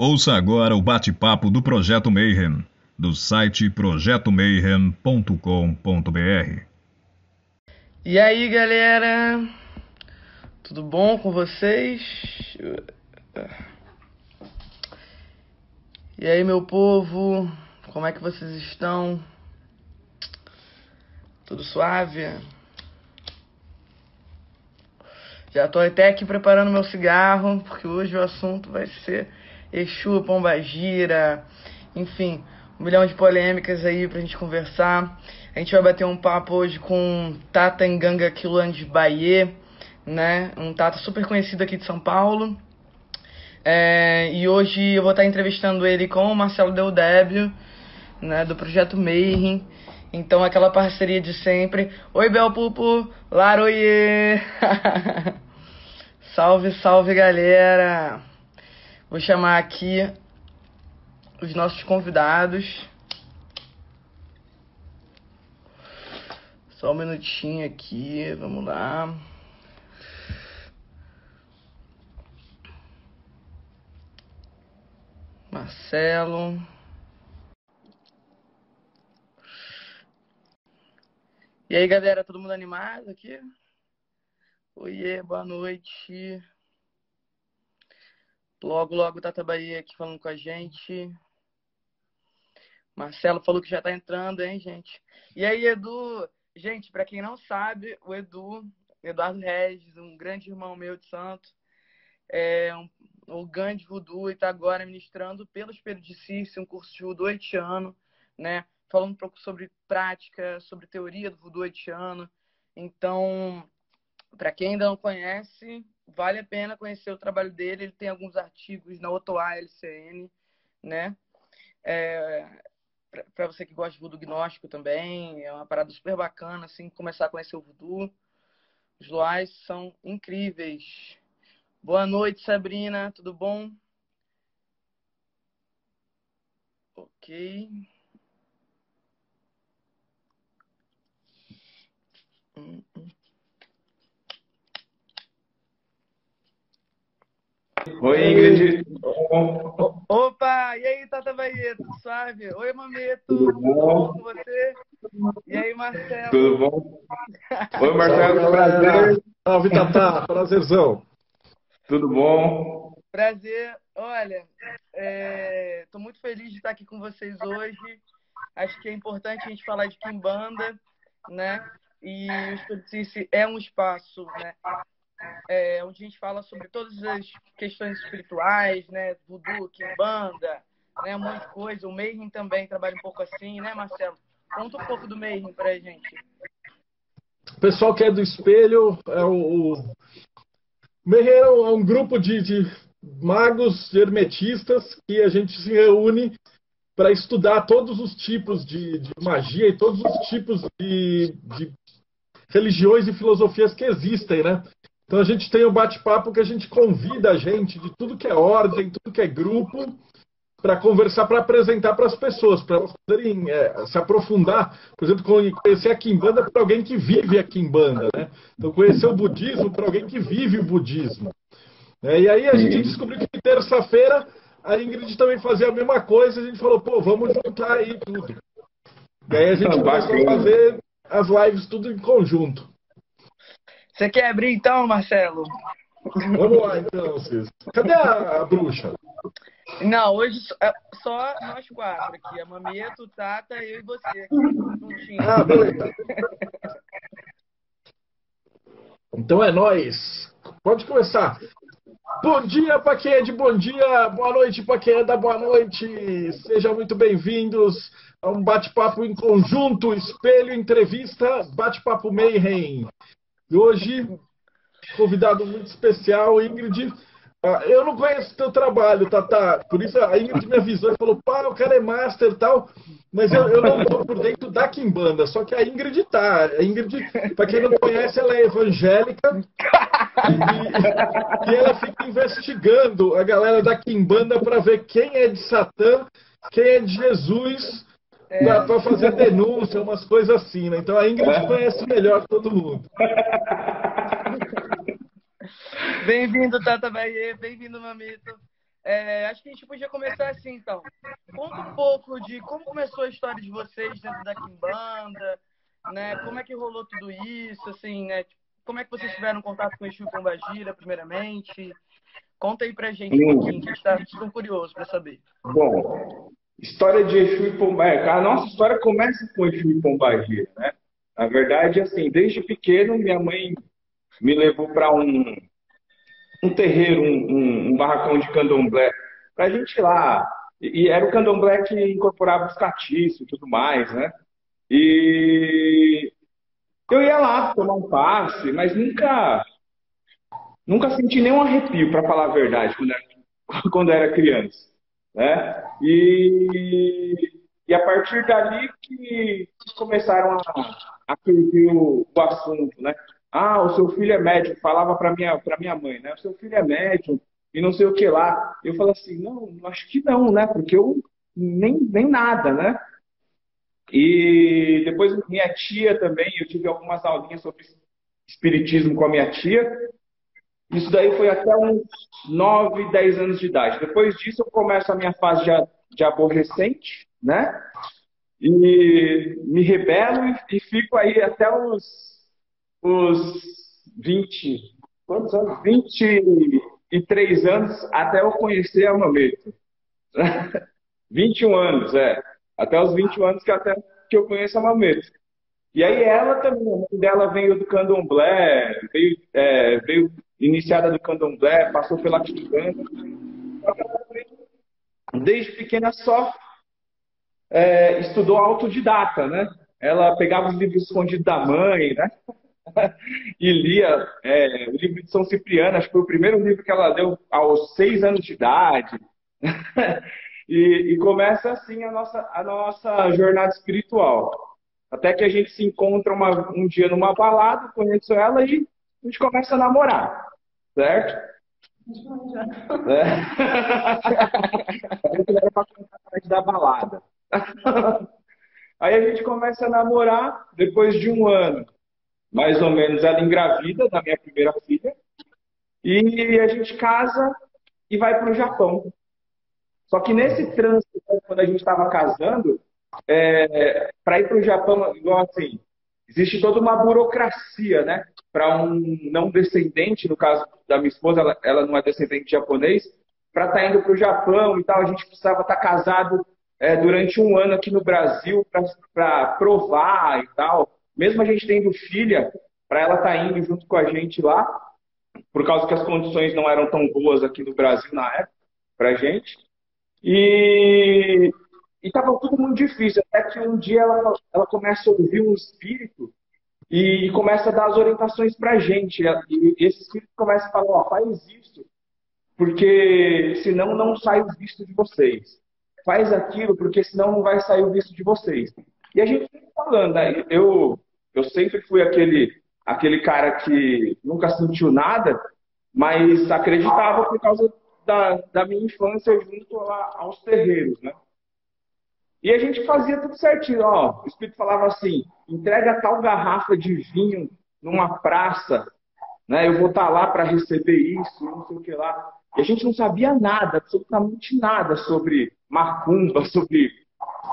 Ouça agora o bate-papo do Projeto Mayhem, do site projetomayhem.com.br. E aí, galera? Tudo bom com vocês? E aí, meu povo? Como é que vocês estão? Tudo suave? Já tô até aqui preparando meu cigarro, porque hoje o assunto vai ser Exu, Pombagira, enfim, um milhão de polêmicas aí pra gente conversar. A gente vai bater um papo hoje com Tata Nganga Quilandes Bahia, né? Um Tata super conhecido aqui de São Paulo. É, e hoje eu vou estar entrevistando ele com o Marcelo Deldébio, né? Do Projeto Mayhem. Então, aquela parceria de sempre. Oi, Bel Pupo! Laroie! salve, salve, galera! Vou chamar aqui os nossos convidados. Só um minutinho aqui, vamos lá. Marcelo. E aí, galera, todo mundo animado aqui? Oiê, boa noite. Logo, logo, Tata Bahia aqui falando com a gente. Marcelo falou que já tá entrando, hein, gente? E aí, Edu? Gente, para quem não sabe, o Edu, Eduardo Regis, um grande irmão meu de santo, é um, grande voodoo e tá agora ministrando pelo Espelho de Cício, um curso de voodoo haitiano, né? falando um pouco sobre prática, sobre teoria do voodoo haitiano. Então, para quem ainda não conhece, vale a pena conhecer o trabalho dele. Ele tem alguns artigos na Otoa LCN, né? É, para você que gosta de voodoo gnóstico também, é uma parada super bacana, assim, começar a conhecer o voodoo. Os loais são incríveis. Boa noite, Sabrina, tudo bom? Ok. Oi, Ingrid. Opa, e aí, Tata Bahia, tudo suave? Oi, Mameto, tudo bom com você? E aí, Marcelo? Tudo bom? Oi, Marcelo, prazer. Salve, Tata, prazerzão. Tudo bom? Prazer. Olha, estou é... muito feliz de estar aqui com vocês hoje. Acho que é importante a gente falar de Kimbanda, né? E o Espírito é um espaço, né? É, onde a gente fala sobre todas as questões espirituais, né? Voodoo, Kimbanda, né? Um monte de coisa. O Mayhem também trabalha um pouco assim, né, Marcelo? Conta um pouco do Mayhem pra gente. O pessoal que é do espelho é o. o... Mayhem é um grupo de, de magos hermetistas que a gente se reúne para estudar todos os tipos de, de, magia e todos os tipos de, de, religiões e filosofias que existem, né? Então a gente tem o um bate-papo que a gente convida a gente de tudo que é ordem, tudo que é grupo, para conversar, para apresentar para as pessoas, para elas poderem é, se aprofundar. Por exemplo, conhecer a Kimbanda para alguém que vive a Kimbanda, né? Então conhecer o budismo para alguém que vive o budismo. É, e aí a gente descobriu que terça-feira a Ingrid também fazia a mesma coisa, a gente falou, pô, vamos juntar aí tudo. E aí a gente começou a fazer as lives tudo em conjunto. Você quer abrir então, Marcelo? Vamos lá então, Cis. Cadê a, a, bruxa? Não, hoje é só nós quatro aqui. A Mameta, o Tata, eu e você aqui. Ah, beleza. Então é nós. Pode começar. Bom dia para quem é de bom dia, boa noite para quem é da boa noite. Sejam muito bem-vindos a um bate-papo em conjunto, espelho, entrevista, bate-papo Mayhem. E hoje, convidado muito especial, Ingrid. Ah, eu não conheço teu trabalho, Tata. Por isso a Ingrid me avisou e falou: pá, o cara é master e tal. Mas eu, eu não estou por dentro da Kimbanda. Só que a Ingrid tá. A Ingrid, para quem não conhece, ela é evangélica. E, e ela fica investigando a galera da Kimbanda para ver quem é de Satã, quem é de Jesus. É. Para fazer denúncia, umas coisas assim, né? Então a Ingrid conhece melhor todo mundo. Bem-vindo, Tata Bahia. Bem-vindo, Mamito. É, acho que a gente podia começar assim, então. Conta um pouco de como começou a história de vocês dentro da Kimbanda, né? Como é que rolou tudo isso, assim, né? Como é que vocês tiveram contato com o Exu Pombagira, primeiramente? Conta aí pra gente um pouquinho, que a gente tá super curioso para saber. Bom, história de Exu e Pombagira. A nossa história começa com Exu e Pombagira, né? Na verdade, assim, desde pequeno, minha mãe me levou para um, um terreiro, um, um, barracão de candomblé, para a gente ir lá. E era o candomblé que incorporava os catiços e tudo mais, né? E eu ia lá tomar um passe, mas nunca nunca senti nenhum arrepio, para falar a verdade, quando era, quando era criança. Né? E, e a partir dali que começaram a, a o, o assunto, né? Ah, o seu filho é médium. Falava para minha, para minha mãe, né? O seu filho é médium e não sei o que lá. Eu falo assim, não, acho que não, né? Porque eu nem, nem nada, né? E depois minha tia também, eu tive algumas aulinhas sobre espiritismo com a minha tia. Isso daí foi até uns 9, 10 anos de idade. Depois disso eu começo a minha fase de, de aborrecente, né? E me rebelo e, e fico aí até os os 20, quantos anos? 23 anos até eu conhecer a Mameto. 21 anos, é. Até os 21 anos que até que eu conheço a Mameto. E aí ela também, a mãe dela veio do candomblé, veio, é, veio iniciada do candomblé, passou pela Kibanda. Desde pequena só é, estudou autodidata, né? Ela pegava os livros escondidos da mãe, né? e lia é, o livro de São Cipriano, acho que foi o primeiro livro que ela leu aos seis anos de idade. e, e, começa assim a nossa, a nossa jornada espiritual. Até que a gente se encontra uma, um dia numa balada, conheço ela e a gente começa a namorar, certo? É. era para contar a da balada. Aí a gente começa a namorar depois de um ano mais ou menos, ela engravida da minha primeira filha. E a gente casa e vai para o Japão. Só que nesse trânsito, quando a gente estava casando, é, para ir para o Japão, igual assim, existe toda uma burocracia, né? Para um não descendente, no caso da minha esposa, ela, ela não é descendente japonês, para estar tá indo para o Japão e tal, a gente precisava estar tá casado é, durante um ano aqui no Brasil para provar e tal mesmo a gente tendo filha, para ela estar tá indo junto com a gente lá, por causa que as condições não eram tão boas aqui no Brasil na época, para gente. E estava tudo muito difícil, até que um dia ela, ela começa a ouvir um espírito e começa a dar as orientações para a gente. E esse espírito começa a falar: ó, faz isso, porque senão não sai o visto de vocês. Faz aquilo, porque senão não vai sair o visto de vocês. E a gente falando, né? Eu, eu sempre fui aquele, aquele cara que nunca sentiu nada, mas acreditava por causa da, da minha infância junto a, aos terreiros, né? E a gente fazia tudo certinho, ó. O Espírito falava assim: entrega tal garrafa de vinho numa praça, né? Eu vou estar tá lá para receber isso, não sei o que lá. E a gente não sabia nada, absolutamente nada sobre macumba, sobre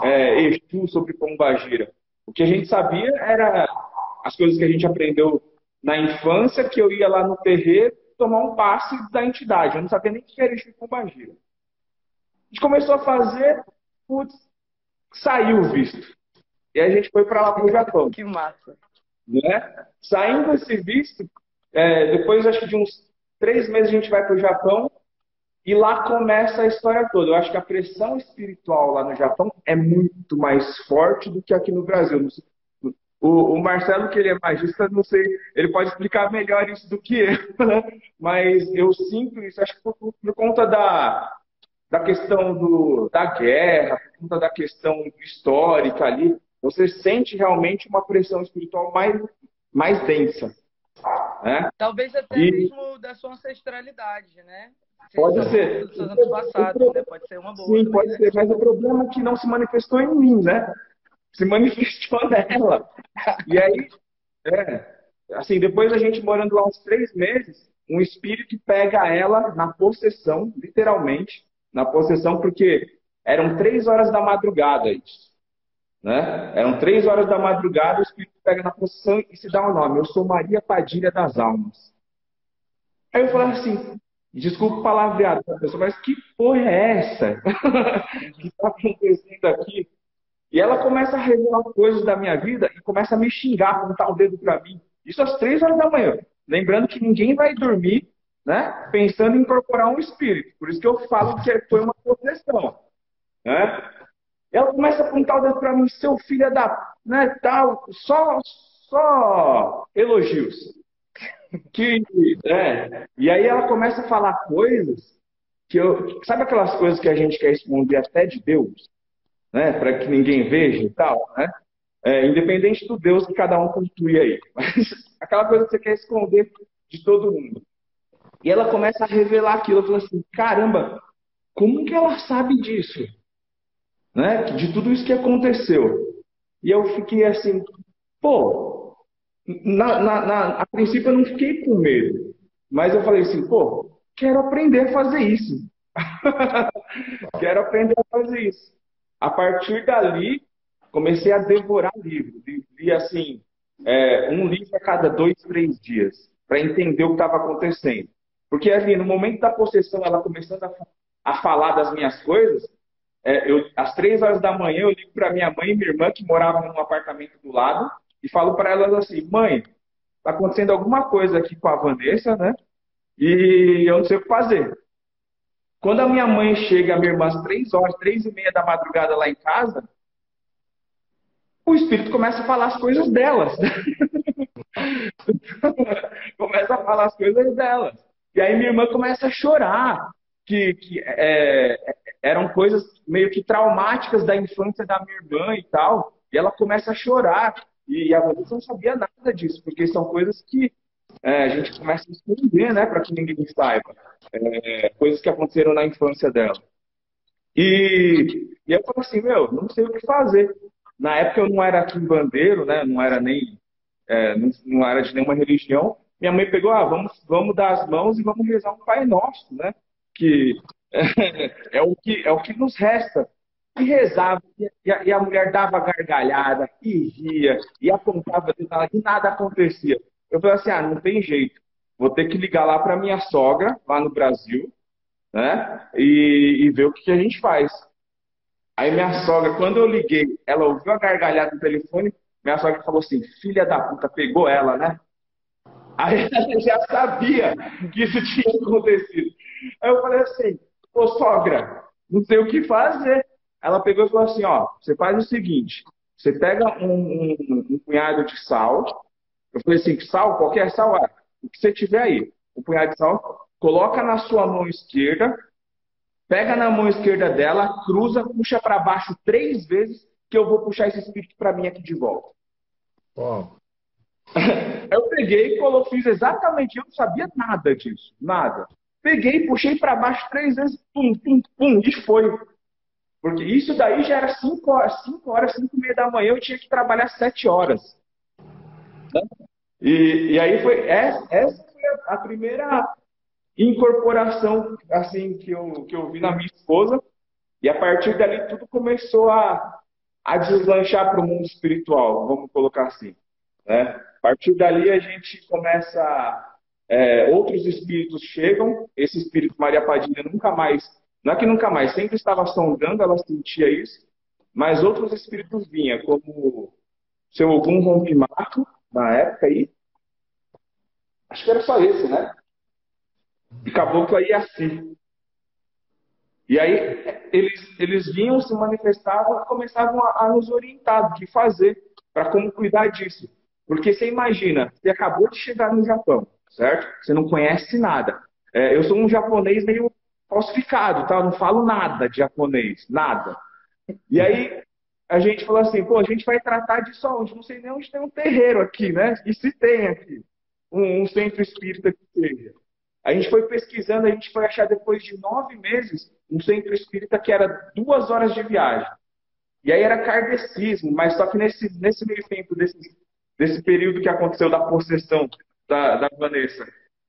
é, Exu, sobre pombagira. O que a gente sabia era as coisas que a gente aprendeu na infância, que eu ia lá no terreiro tomar um passe da entidade. Eu não sabia nem o que era isso com Bagira. A gente começou a fazer, putz, saiu o visto. E a gente foi para lá para o Japão. Que massa. Né? Saindo esse visto, é, depois acho que de uns três meses a gente vai para o Japão e lá começa a história toda. Eu acho que a pressão espiritual lá no Japão é muito mais forte do que aqui no Brasil. O, o Marcelo, que ele é magista, não sei, ele pode explicar melhor isso do que eu, né? mas eu sinto isso, acho que por, por conta da, da questão do, da guerra, por conta da questão histórica ali, você sente realmente uma pressão espiritual mais, mais densa. Né? Talvez até e... mesmo da sua ancestralidade, né? Pode ser. Dos seus antepassados, né? Pode ser uma boa. Sim, também, pode né? ser, mas o problema é que não se manifestou em mim, né? Se manifestou nela. E aí, é, assim, depois a gente morando lá uns três meses, um espírito pega ela na possessão, literalmente, na possessão, porque eram três horas da madrugada isso. Né? Eram três horas da madrugada, o espírito pega na possessão e se dá o um nome. Eu sou Maria Padilha das Almas. Aí eu falei assim, desculpa o palavreado, pessoa, mas que porra é essa que está acontecendo aqui? E ela começa a revelar coisas da minha vida e começa a me xingar, apontar o dedo para mim. Isso às três horas da manhã. Lembrando que ninguém vai dormir né, pensando em incorporar um espírito. Por isso que eu falo que foi uma possessão. Né? Ela começa a apontar o dedo para mim, seu filho é da. Né, tal, só, só elogios. Que, é, e aí ela começa a falar coisas que eu. Sabe aquelas coisas que a gente quer esconder até de Deus? Né, para que ninguém veja e tal, né? É, independente do Deus que cada um construi aí. Mas aquela coisa que você quer esconder de todo mundo. E ela começa a revelar aquilo. Eu falo assim: caramba, como que ela sabe disso? Né? De tudo isso que aconteceu. E eu fiquei assim, pô, na, na, na, a princípio eu não fiquei com medo. Mas eu falei assim, pô, quero aprender a fazer isso. quero aprender a fazer isso. A partir dali, comecei a devorar livros. Li, assim, é, um livro a cada dois, três dias, para entender o que estava acontecendo. Porque ali, no momento da possessão, ela começando a, a falar das minhas coisas, é, eu, às três horas da manhã eu ligo para minha mãe e minha irmã, que moravam num apartamento do lado, e falo para elas assim: mãe, está acontecendo alguma coisa aqui com a Vanessa, né? E eu não sei o que fazer. Quando a minha mãe chega, a minha irmã, às três horas, três e meia da madrugada lá em casa, o espírito começa a falar as coisas delas. começa a falar as coisas delas. E aí minha irmã começa a chorar, que, que é, eram coisas meio que traumáticas da infância da minha irmã e tal. E ela começa a chorar. E a Vanessa não sabia nada disso, porque são coisas que é, a gente começa a esconder, né, para que ninguém saiba. É, coisas que aconteceram na infância dela. E, e eu falo assim, meu, não sei o que fazer. Na época eu não era aqui bandeiro, né? Não era nem é, não, não, era de nenhuma religião. Minha mãe pegou, ah, vamos, vamos dar as mãos e vamos rezar um Pai Nosso, né? Que é, é o que é o que nos resta. E rezava, e a, e a mulher dava gargalhada, e ria, e apontava e nada acontecia. Eu falei assim, ah, não tem jeito. Vou ter que ligar lá para minha sogra, lá no Brasil, né? E, e ver o que, que a gente faz. Aí minha sogra, quando eu liguei, ela ouviu a gargalhada do telefone, minha sogra falou assim, filha da puta, pegou ela, né? Aí ela já sabia que isso tinha acontecido. Aí eu falei assim, ô sogra, não sei o que fazer. Ela pegou e falou assim, ó, você faz o seguinte, você pega um, um, um punhado de sal, eu falei assim, sal, qualquer sal, ah, o que você tiver aí, um punhado de sal, coloca na sua mão esquerda, Pega na mão esquerda dela, cruza, puxa para baixo três vezes, que eu vou puxar esse espírito para mim aqui de volta. Uau. Eu peguei e fiz exatamente, eu não sabia nada disso, nada. Peguei, puxei para baixo três vezes, pum, pum, pum, e foi. Porque isso daí já era cinco horas, cinco horas, cinco e meia da manhã, eu tinha que trabalhar sete horas. E, e aí foi, essa, essa foi a primeira incorporação assim que eu, que eu vi na minha esposa. E a partir dali tudo começou a, a deslanchar para o mundo espiritual, vamos colocar assim. Né? Partir dali a gente começa. É, outros espíritos chegam, esse espírito Maria Padilha nunca mais, não é que nunca mais, sempre estava sondando, ela sentia isso, mas outros espíritos vinham, como seu algum rompimato, na época aí, acho que era só esse, né? E caboclo aí assim. E aí eles, eles vinham, se manifestavam e começavam a, a nos orientar do que fazer, para como cuidar disso. Porque você imagina, você acabou de chegar no Japão, certo? Você não conhece nada. É, eu sou um japonês meio falsificado, tá? Eu não falo nada de japonês, nada. E aí a gente falou assim, pô, a gente vai tratar disso aonde? Não sei nem onde tem um terreiro aqui, né? E se tem aqui um, um centro espírita que seja. A gente foi pesquisando, a gente foi achar depois de nove meses um centro espírita que era duas horas de viagem. E aí era kardecismo, mas só que nesse, nesse meio tempo, desse, desse período que aconteceu da possessão da, da Vanessa,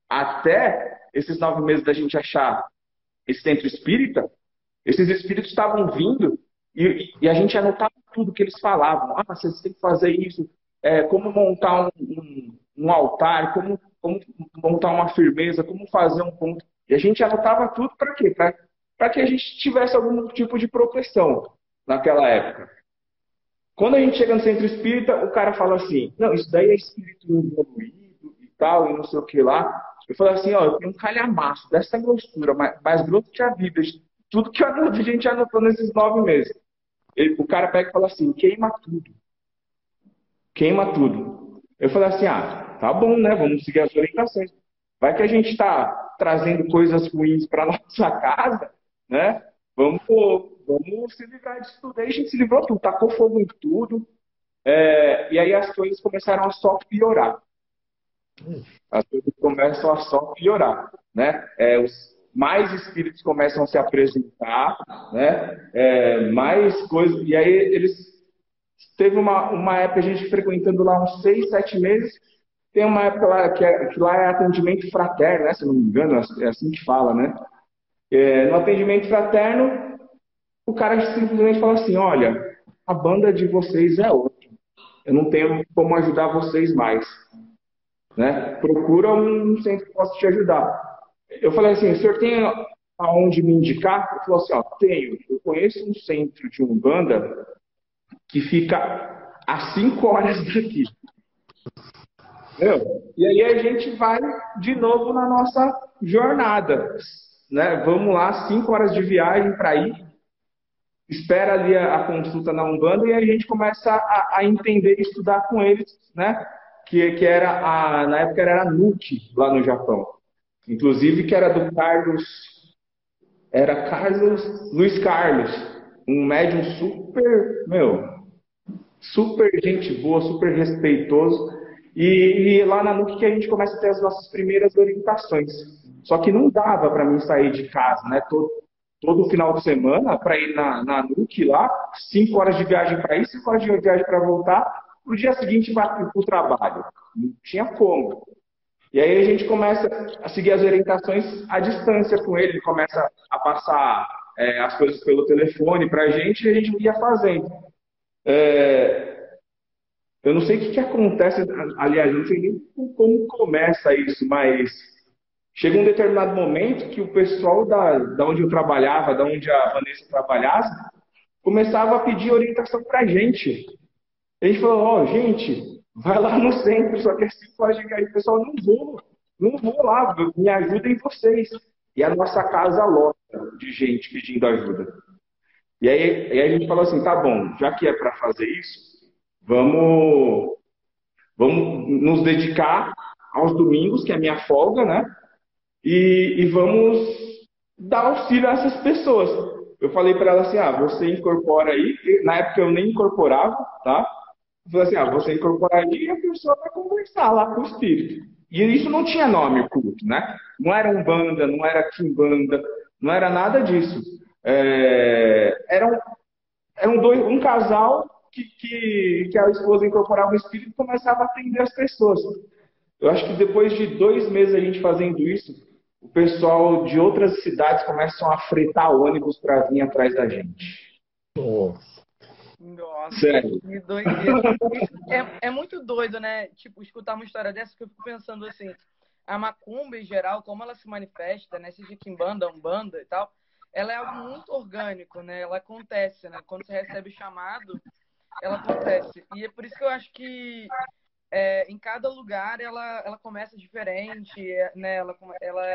até esses nove meses da gente achar esse centro espírita, esses espíritos estavam vindo e, e, a gente anotava tudo que eles falavam. Ah, vocês têm que fazer isso, é, como montar um, um, um altar, como, como, montar uma firmeza, como fazer um ponto. E a gente anotava tudo para quê? Para que a gente tivesse algum tipo de proteção naquela época. Quando a gente chega no centro espírita, o cara fala assim: não, isso daí é espírito evoluído e tal, e não sei o que lá. Eu falei assim: ó, eu tenho um calhamaço dessa grossura, mais, mais grosso que a Bíblia, tudo que a gente anotou nesses nove meses. Ele, o cara pega e fala assim: queima tudo. Queima tudo. Eu falei assim: ah, tá bom, né? Vamos seguir as orientações. Vai que a gente está trazendo coisas ruins para nossa casa, né? Vamos, vamos se livrar disso tudo. Aí a gente se livrou tudo, tacou fogo em tudo. É, e aí as coisas começaram a só piorar. As coisas começam a só piorar, né? É, os, mais espíritos começam a se apresentar, né? É, mais coisas. E aí eles. Teve uma, uma época a gente frequentando lá uns seis, sete meses. Tem uma época lá que, é, que lá é atendimento fraterno, né? Se não me engano, é assim que fala, né? É, no atendimento fraterno, o cara simplesmente fala assim: olha, a banda de vocês é outra. Eu não tenho como ajudar vocês mais. Né? Procura um centro que possa te ajudar. Eu falei assim, o senhor tem aonde me indicar? Ele falou assim, ó, tenho. Eu conheço um centro de Umbanda que fica a cinco horas daqui. E aí a gente vai de novo na nossa jornada. Né? Vamos lá, cinco horas de viagem para ir. Espera ali a, consulta na Umbanda e a gente começa a, a entender e estudar com eles, né? Que, que era a, na época era a NUC lá no Japão. Inclusive que era do Carlos, era Carlos, Luiz Carlos, um médium super, meu, super gente boa, super respeitoso. E, e lá na NUC que a gente começa a ter as nossas primeiras orientações. Só que não dava para mim sair de casa, né? Todo, todo final de semana para ir na, na NUC lá, cinco horas de viagem para ir, cinco horas de viagem para voltar, no dia seguinte para o trabalho. Não tinha como. E aí a gente começa a seguir as orientações à distância com ele, ele começa a passar é, as coisas pelo telefone para a gente e a gente ia fazendo. É, eu não sei o que, que acontece, aliás, não sei nem como começa isso, mas chega um determinado momento que o pessoal da, da onde eu trabalhava, da onde a Vanessa trabalhava, começava a pedir orientação para a gente. A gente falou, ó, oh, gente, Vai lá no centro, só que assim pode aí, pessoal, não vou, não vou lá, me ajudem vocês. E a nossa casa lota de gente pedindo ajuda. E aí, aí a gente falou assim, tá bom, já que é para fazer isso, vamos, vamos nos dedicar aos domingos, que é a minha folga, né? E, e vamos dar auxílio a essas pessoas. Eu falei para ela assim, ah, você incorpora aí. Na época eu nem incorporava, tá? Falei assim, ah, você incorporaria e a pessoa vai conversar lá com o espírito. E isso não tinha nome culto, né? Não era um banda, não era kimbanda, não era nada disso. É, dois, um casal que, que, que a esposa incorporava o espírito e começava a atender as pessoas. Eu acho que depois de dois meses a gente fazendo isso, o pessoal de outras cidades começam a fretar ônibus para vir atrás da gente. Nossa. Nossa, Sério? que doideira. É, é muito doido, né? Tipo, escutar uma história dessa que eu fico pensando assim, a macumba em geral, como ela se manifesta, né? Seja quimbanda, umbanda e tal, ela é algo muito orgânico, né? Ela acontece, né? Quando você recebe chamado, ela acontece. E é por isso que eu acho que é, em cada lugar ela, ela começa diferente, é, né? Ela, ela,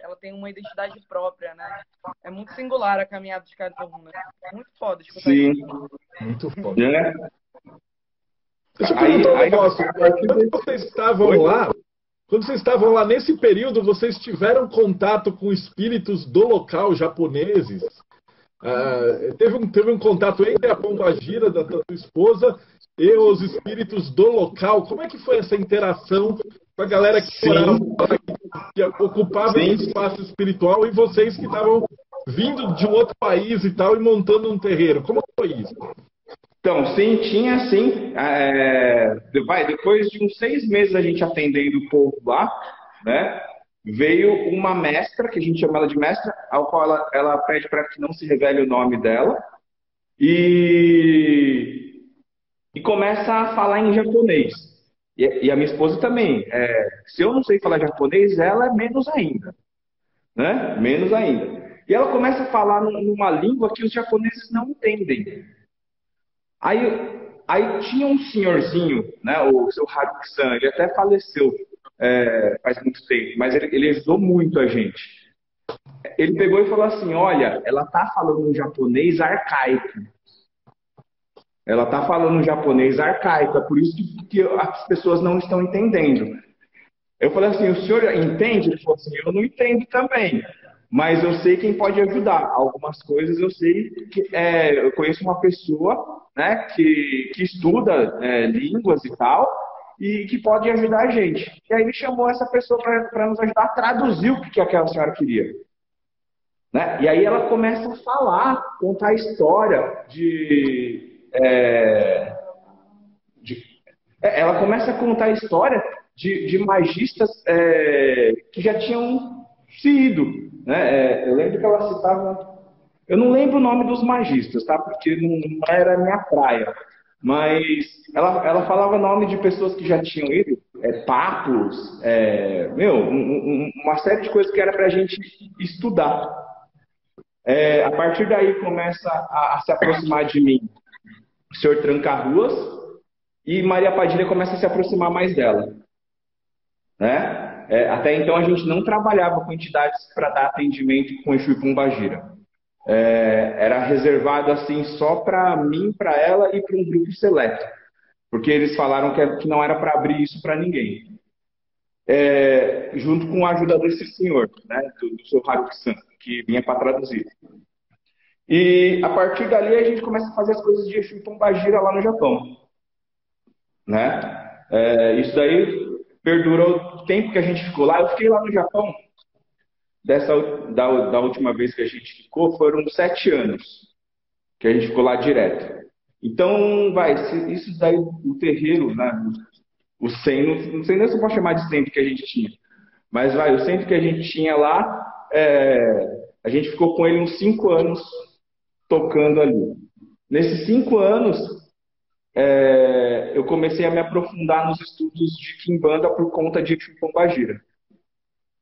ela tem uma identidade própria, né? É muito singular a caminhada de cada um, né? Muito foda escutar Sim. isso. Muito foda. É. Deixa eu perguntar um negócio. Quando vocês estavam Oi? lá, quando vocês estavam lá nesse período, vocês tiveram contato com espíritos do local japoneses? Uh, teve, um, teve um contato entre a Pomba Gira, da tua esposa, e os espíritos do local. Como é que foi essa interação com a galera que morava que ocupava esse espaço espiritual e vocês que estavam vindo de um outro país e tal e montando um terreiro? Como foi isso? Então, sim, tinha sim. É, vai, depois de uns seis meses a gente atendendo o povo lá, né? veio uma mestra, que a gente chama ela de mestra, ao qual ela, ela pede para que não se revele o nome dela, e, e começa a falar em japonês. E, e a minha esposa também. É, se eu não sei falar japonês, ela é menos ainda. Né? Menos ainda. E ela começa a falar numa língua que os japoneses não entendem. Aí, aí tinha um senhorzinho, né, o seu Haruki-san, ele até faleceu é, faz muito tempo, mas ele, ele ajudou muito a gente. Ele pegou e falou assim: Olha, ela tá falando um japonês arcaico. Ela tá falando japonês arcaico, é por isso que, que as pessoas não estão entendendo. Eu falei assim: O senhor entende? Ele falou assim: Eu não entendo também mas eu sei quem pode ajudar. Algumas coisas eu sei que é, eu conheço uma pessoa né, que, que estuda é, línguas e tal, e que pode ajudar a gente. E aí ele chamou essa pessoa para nos ajudar a traduzir o que aquela senhora queria. Né? E aí ela começa a falar, contar a história de, é, de é, ela começa a contar a história de, de magistas é, que já tinham se ido. Né? É, eu lembro que ela citava. Eu não lembro o nome dos magistas, tá? Porque não, era minha praia. Mas ela, ela falava nome de pessoas que já tinham ido, é, papos, é, meu, um, um, uma série de coisas que era para a gente estudar. É, a partir daí começa a, a, se aproximar de mim o senhor Tranca-Ruas e Maria Padilha começa a se aproximar mais dela. Né? É, até então a gente não trabalhava com entidades para dar atendimento com Exu e Pombagira. É, era reservado assim só para mim, para ela e para um grupo seleto, porque eles falaram que, que não era para abrir isso para ninguém. É, junto com a ajuda desse senhor, né, do, do seu Haruki-san, que vinha para traduzir. E a partir dali a gente começa a fazer as coisas de Exu Pombagira lá no Japão. Né? É, isso daí perdurou o tempo que a gente ficou lá. Eu fiquei lá no Japão, dessa, da, da última vez que a gente ficou, foram sete anos que a gente ficou lá direto. Então, vai, isso daí, o terreiro, né, o centro, não sei nem se eu posso chamar de centro que a gente tinha, mas vai, o centro que a gente tinha lá, é, a gente ficou com ele uns cinco anos tocando ali. Nesses cinco anos, é, eu comecei a me aprofundar nos estudos de Kimbanda por conta de Pombagira.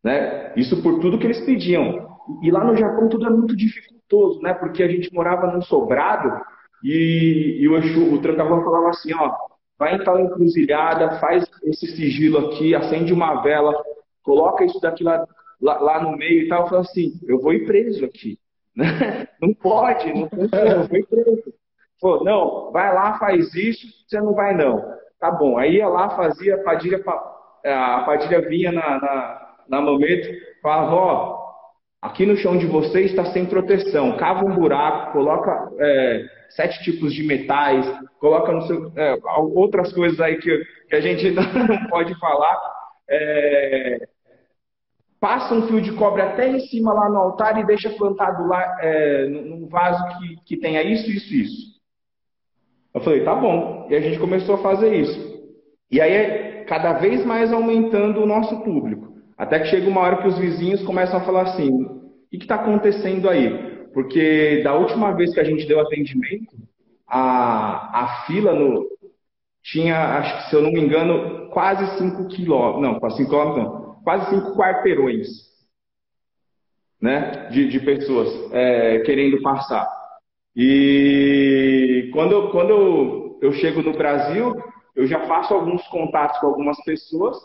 Né? Isso por tudo que eles pediam. E lá no Japão tudo é muito dificultoso, né? Porque a gente morava num sobrado e, e o, Exu, o Trancavão falava assim, ó, vai em tal encruzilhada, faz esse sigilo aqui, acende uma vela, coloca isso daqui lá, lá, lá no meio e tal. Eu falei assim, eu vou ir preso aqui. Não pode, não ir preso. Falou, não, vai lá, faz isso, você não vai não. Tá bom. Aí ia lá, fazia, a Padilha, a Padilha vinha na, na, na momento, falava, ó, aqui no chão de vocês está sem proteção. Cava um buraco, coloca é, sete tipos de metais, coloca no seu, é, outras coisas aí que, que a gente não pode falar. É, passa um fio de cobre até em cima lá no altar e deixa plantado lá é, num vaso que, que tenha isso, isso, isso. Eu falei, tá bom. E a gente começou a fazer isso. E aí, é cada vez mais aumentando o nosso público. Até que chega uma hora que os vizinhos começam a falar assim: o que está acontecendo aí? Porque da última vez que a gente deu atendimento, a, a fila no, tinha, acho que se eu não me engano, quase 5 quilômetros. Não, quase 5 quilômetros não. Quase 5 quarteirões né, de, de pessoas é, querendo passar. E quando, eu, quando eu, eu chego no Brasil, eu já faço alguns contatos com algumas pessoas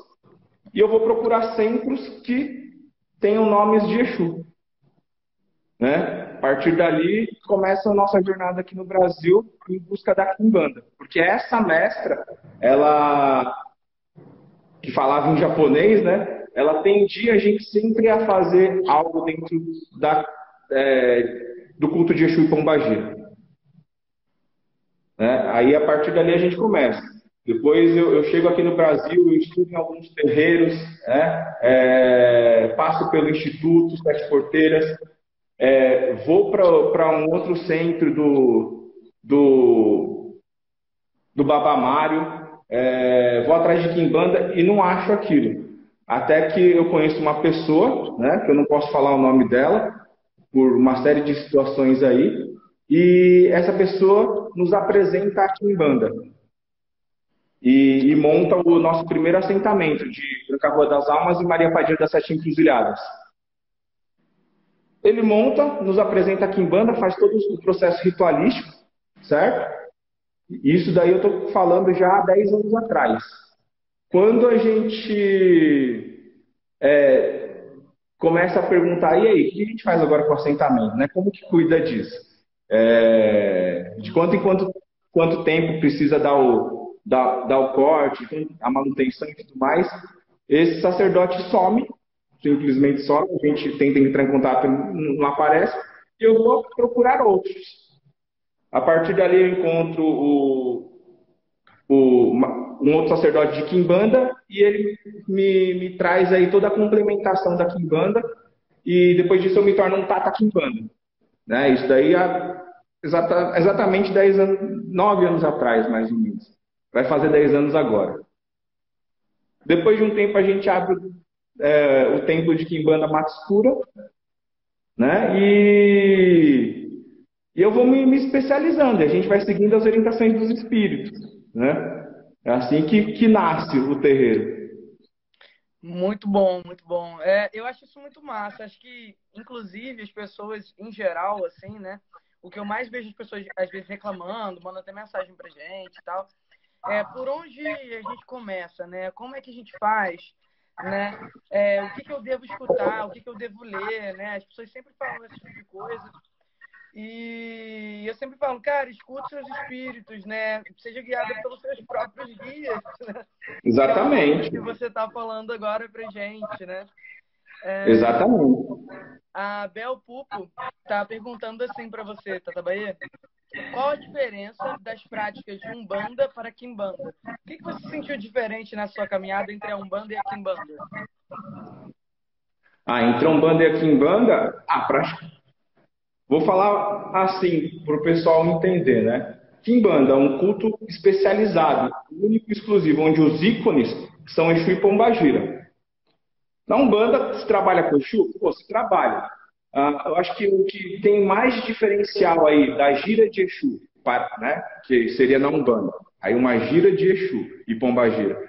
e eu vou procurar centros que tenham nomes de Exu. Né? A partir dali começa a nossa jornada aqui no Brasil em busca da Kimbanda. Porque essa mestra, ela que falava em japonês, né? Ela tendia a gente sempre a fazer algo dentro da, é, do culto de Exu e Pombagira. Né? Aí, a partir dali, a gente começa. Depois eu, eu, chego aqui no Brasil, eu estudo em alguns terreiros, né? é, passo pelo Instituto Sete Porteiras, é, vou para um outro centro do, do, do Babamário, é, vou atrás de Kimbanda e não acho aquilo. Até que eu conheço uma pessoa, né, que eu não posso falar o nome dela, por uma série de situações aí, e essa pessoa nos apresenta a Kimbanda. E, e monta o nosso primeiro assentamento de Branca Rua das Almas e Maria Padilha das Sete Encruzilhadas. Ele monta, nos apresenta a Kimbanda, faz todo o processo ritualístico, certo? Isso daí eu estou falando já há 10 anos atrás. Quando a gente é, começa a perguntar, e aí, o que a gente faz agora com o assentamento? Né? Como que cuida disso? É, de quanto em quanto, quanto tempo precisa dar o, dar, dar o corte, a manutenção e tudo mais. Esse sacerdote some, simplesmente some, a gente tenta entrar em contato, não aparece, e eu vou procurar outros. A partir dali eu encontro o, o, um outro sacerdote de Kimbanda e ele me, me traz aí toda a complementação da Kimbanda e depois disso eu me torno um Tata Kimbanda. Né? Isso daí há exata, exatamente 10 anos, 9 anos atrás, mais ou menos. Vai fazer 10 anos agora. Depois de um tempo a gente abre é, o templo de Kimbanda Matsura, né? E, e eu vou me, me especializando, a gente vai seguindo as orientações dos espíritos, né? É assim que, que nasce o terreiro. Muito bom, muito bom. É, eu acho isso muito massa. Acho que, inclusive, as pessoas em geral, assim, né? O que eu mais vejo as pessoas, às vezes, reclamando, mandando até mensagem pra gente e tal, é por onde a gente começa, né? Como é que a gente faz, né? É, o que, que eu devo escutar, o que, que eu devo ler, né? As pessoas sempre falam esse tipo de coisa. E eu sempre falo, cara, escute seus espíritos, né? Seja guiado pelos seus próprios guias. Né? Exatamente. É que você está falando agora pra gente, né? É, Exatamente. A Bel Pupo tá perguntando assim para você, Tata Bahia. Qual a diferença das práticas de Umbanda para Kimbanda? O que, que você sentiu diferente na sua caminhada entre a Umbanda e a Kimbanda? Ah, entre a Umbanda e a Kimbanda, a prática Vou falar assim para o pessoal entender, né? Kimbanda é um culto especializado, único e exclusivo, onde os ícones são Exu e Pombagira. Na Umbanda, se trabalha com Exu? Pô, se trabalha. Ah, eu acho que o que tem mais diferencial aí da gira de Exu, para, né, que seria na Umbanda, aí uma gira de Exu e Pombagira,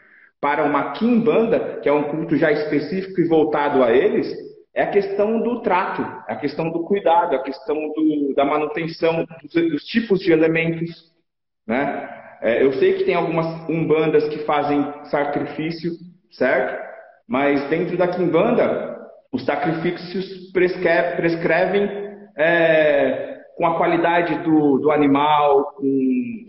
para uma Kimbanda, que é um culto já específico e voltado a eles, é a questão do trato, é a questão do cuidado, é a questão do, da manutenção dos, dos, tipos de elementos. Né? É, eu sei que tem algumas umbandas que fazem sacrifício, certo? Mas dentro da quimbanda, os sacrifícios prescrevem, prescrevem é, com a qualidade do, do, animal, com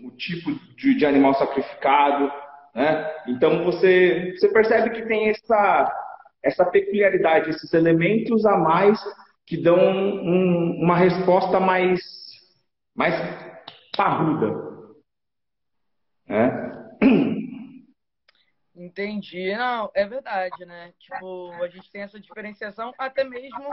o tipo de, de animal sacrificado. Né? Então você, você percebe que tem essa essa peculiaridade, esses elementos a mais que dão um, uma resposta mais, mais parruda. Né? Entendi. Não, é verdade, né? Tipo, a gente tem essa diferenciação até mesmo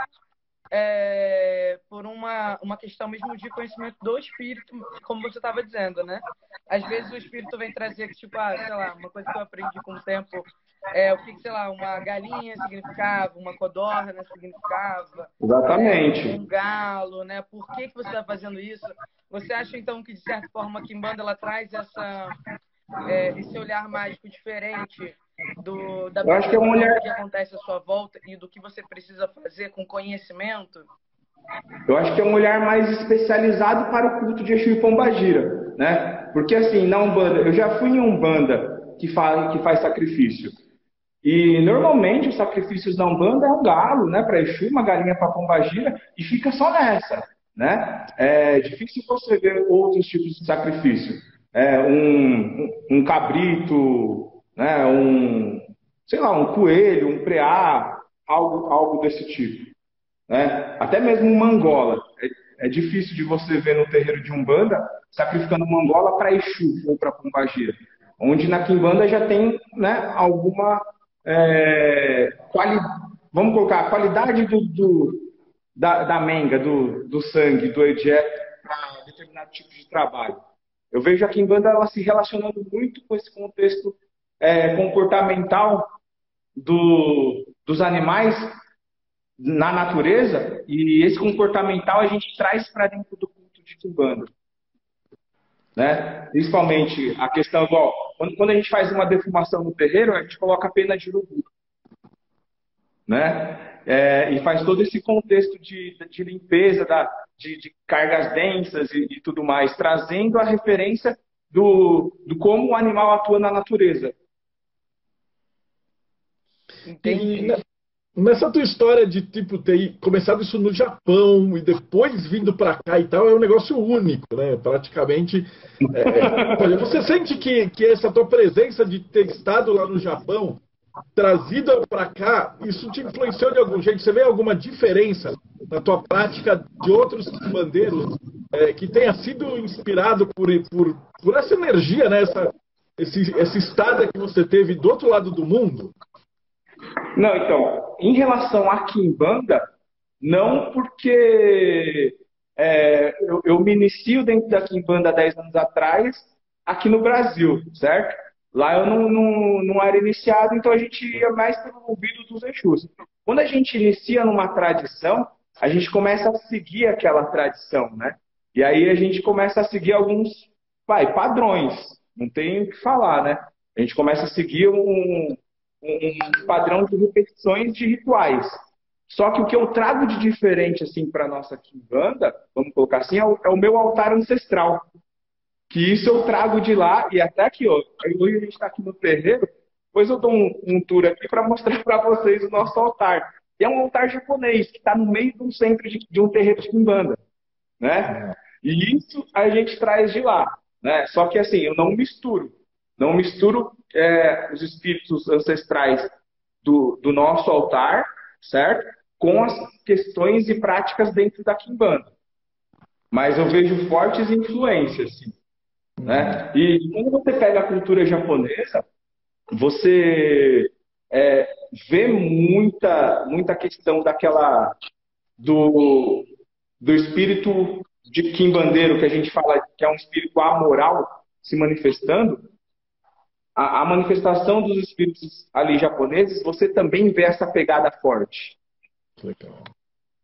é, por uma, uma questão mesmo de conhecimento do espírito, como você estava dizendo, né? Às vezes o espírito vem trazer, tipo, ah, sei lá, uma coisa que eu aprendi com o tempo, é, o que, sei lá, uma galinha significava, uma codorna significava. Exatamente. É, um galo, né? Por que, que você está fazendo isso? Você acha, então, que, de certa forma, a Kimbanda, ela traz essa, é, esse olhar mágico diferente do, da eu acho que, é um olhar... que acontece à sua volta e do que você precisa fazer com conhecimento? Eu acho que é um olhar mais especializado para o culto de Exu e Pombagira, né? Porque assim, na Umbanda, eu já fui em Umbanda que faz, que faz sacrifício. E normalmente os sacrifícios da Umbanda é um galo, né, para Exu, uma galinha para Pombagira, e fica só nessa, né? É difícil você ver outros tipos de sacrifício. É, um, um cabrito, né, um, sei lá, um coelho, um preá, algo, algo desse tipo. Né? Até mesmo uma angola. É, é difícil de você ver no terreiro de Umbanda sacrificando uma angola para Exu ou para Pombagira. Onde na Quimbanda já tem né, alguma é, quali, vamos colocar a qualidade do, do da, da, menga, do, do sangue, do Edé para determinado tipo de trabalho. Eu vejo a Kimbanda ela se relacionando muito com esse contexto é, comportamental do, dos animais na natureza e esse comportamental a gente traz para dentro do culto de Kimbanda. Né? Principalmente a questão igual, quando, quando a gente faz uma defumação no terreiro, a gente coloca a pena de urubu. Né? É, e faz todo esse contexto de, de limpeza, da, de, de cargas densas e, e, tudo mais, trazendo a referência do, do como o animal atua na natureza. Entendi. Nessa tua história de tipo ter começado isso no Japão e depois vindo para cá e tal, é um negócio único, né? Praticamente. É, você sente que, que essa tua presença de ter estado lá no Japão, trazida para cá, isso te influenciou de algum jeito? Você vê alguma diferença na tua prática de outros bandeiros é, que tenha sido inspirado por, por, por essa energia, né? Essa, esse, esse estado que você teve do outro lado do mundo? Não, então, em relação à Kimbanda, não porque é, eu, eu, me inicio dentro da Kimbanda há 10 anos atrás, aqui no Brasil, certo? Lá eu não, não, não era iniciado, então a gente ia mais pelo ouvido dos Exus. Quando a gente inicia numa tradição, a gente começa a seguir aquela tradição, né? E aí a gente começa a seguir alguns vai, padrões, não tem o que falar, né? A gente começa a seguir um, um padrão de repetições de rituais. Só que o que eu trago de diferente assim para nossa Kimbanda, vamos colocar assim, é o, é o, meu altar ancestral. Que isso eu trago de lá e até aqui, ó. Hoje a gente está aqui no terreiro, depois eu dou um, um tour aqui para mostrar para vocês o nosso altar. E é um altar japonês que está no meio de um centro de, de um terreiro de Kimbanda, né? E isso a gente traz de lá, né? Só que assim, eu não misturo. Não misturo é, os espíritos ancestrais do, do nosso altar, certo? Com as questões e práticas dentro da Kimbanda. Mas eu vejo fortes influências, sim. Né? E quando você pega a cultura japonesa, você é, vê muita, muita questão daquela do, do espírito de quimbandeiro que a gente fala que é um espírito amoral se manifestando, a, a, manifestação dos espíritos ali japoneses, você também vê essa pegada forte. Legal.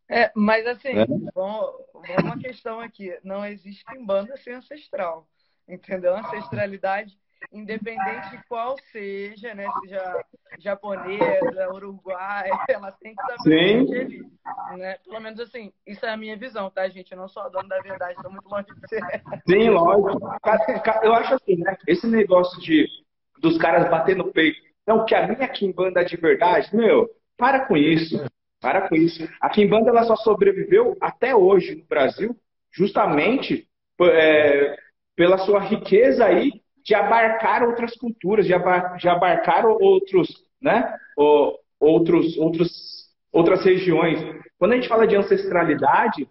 É, mas assim, é? Bom, uma questão aqui. Não existe banda sem ancestral. Entendeu? Ancestralidade, independente de qual seja, né? Seja japonesa, uruguaia, ela tem que saber Sim. ali. Né? Pelo menos assim, isso é a minha visão, tá, gente? Eu não sou a dona da verdade, estou muito longe de ser. Sim, lógico. Eu acho assim, né? Esse negócio de dos caras bater no peito. Não, que a minha Kimbanda de verdade, meu, para com isso. Para com isso. A Kimbanda ela só sobreviveu até hoje no Brasil, justamente é, pela sua riqueza aí de abarcar outras culturas, de, abar, de abarcar outros, né, outros, outros, outras regiões. Quando a gente fala de ancestralidade,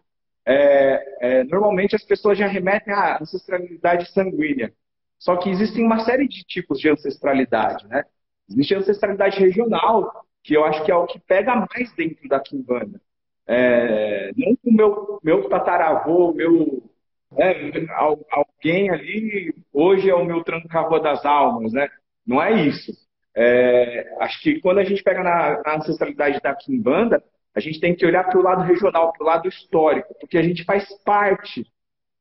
é, é, normalmente as pessoas já remetem à ancestralidade sanguínea. Só que existem uma série de tipos de ancestralidade, né? Existe a ancestralidade regional, que eu acho que é o que pega mais dentro da Kimbanda. É, não com o meu, meu tataravô, meu, né, alguém ali, hoje é o meu trancavô das almas, né? Não é isso. É, acho que quando a gente pega na, na ancestralidade da Kimbanda, a gente tem que olhar para o lado regional, para o lado histórico, porque a gente faz parte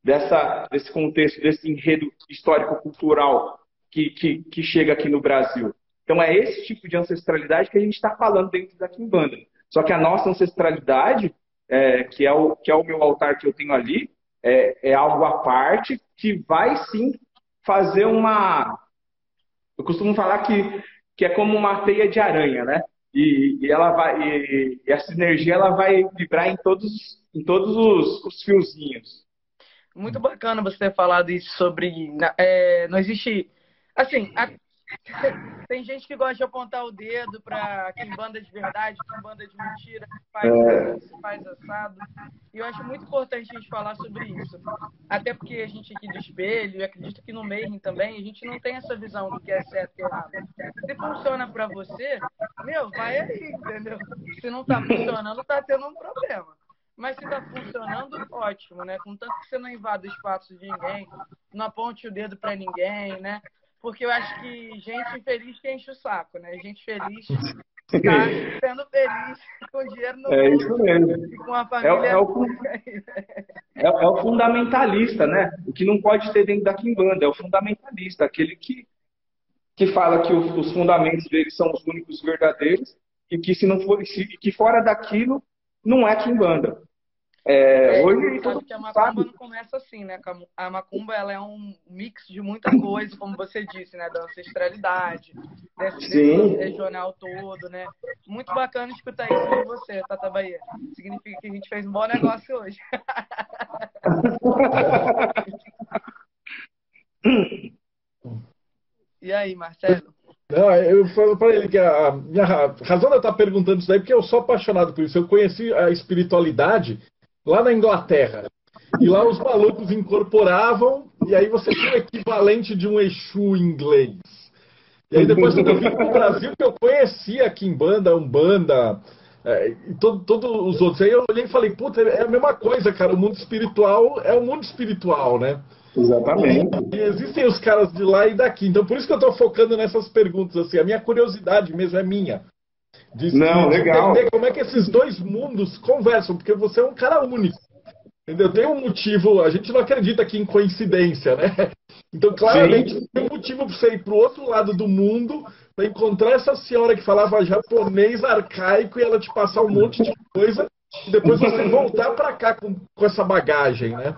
dessa, desse contexto, desse enredo histórico-cultural que, que, que, chega aqui no Brasil. Então é esse tipo de ancestralidade que a gente está falando dentro da Kimbanda. Só que a nossa ancestralidade, é, que, é o, que é o meu altar que eu tenho ali, é, é algo à parte que vai sim fazer uma. Eu costumo falar que, que é como uma teia de aranha, né? E, e ela vai, e, e, essa energia ela vai vibrar em todos, em todos os, os fiozinhos. Muito bacana você ter falado isso sobre. É, não existe. Assim, a, tem gente que gosta de apontar o dedo para quem banda de verdade, quem banda de mentira, faz é. isso, faz assado. E eu acho muito importante a gente falar sobre isso. Até porque a gente aqui do espelho, e acredito que no meio também, a gente não tem essa visão do que é certo e errado. Se funciona para você, meu, vai aí, entendeu? Se não tá funcionando, tá tendo um problema. Mas se está funcionando, ótimo, né? Contanto que você não invada o espaço de ninguém, não aponte o dedo para ninguém, né? porque eu acho que gente infeliz que enche o saco, né? Gente feliz tá sendo feliz com dinheiro no É isso mesmo. e com a família. É, é o, é, é o fundamentalista, né? O que não pode ter dentro da Kimbanda, é o fundamentalista, aquele que, que fala que os, os fundamentos dele são os únicos verdadeiros e que se não for, se, que fora daquilo não é Kimbanda. É, É, hoje sabe todo que a macumba sabe. não começa assim, né? A macumba ela é um mix de muita coisa, como você disse, né? Da ancestralidade, desse, Sim. regional todo, né? Muito bacana escutar isso de você, Tata Bahia. Significa que a gente fez um bom negócio hoje. E aí, Marcelo? Não, eu falo para ele que a minha ra- razão de eu estar perguntando isso daí é porque eu sou apaixonado por isso. Eu conheci a espiritualidade lá na Inglaterra. E lá os malucos incorporavam, e aí você tinha o equivalente de um Exu inglês. E aí depois quando eu vim para o Brasil, que eu conhecia a Kimbanda, Umbanda, é, e todo- todos os outros. Aí eu olhei e falei, puta, é a mesma coisa, cara. O mundo espiritual é o mundo espiritual, né? Exatamente. E existem os caras de lá e daqui. Então, por isso que eu estou focando nessas perguntas. Assim, a minha curiosidade mesmo é minha. De, Não, de legal. entender como é que esses dois mundos conversam, porque você é um cara único. Entendeu? Tem um motivo, a gente não acredita aqui em coincidência, né? Então, claramente, tem um motivo para você ir para o outro lado do mundo, para encontrar essa senhora que falava japonês arcaico e ela te passar um monte de coisa, e depois você voltar para cá com, com essa bagagem, né?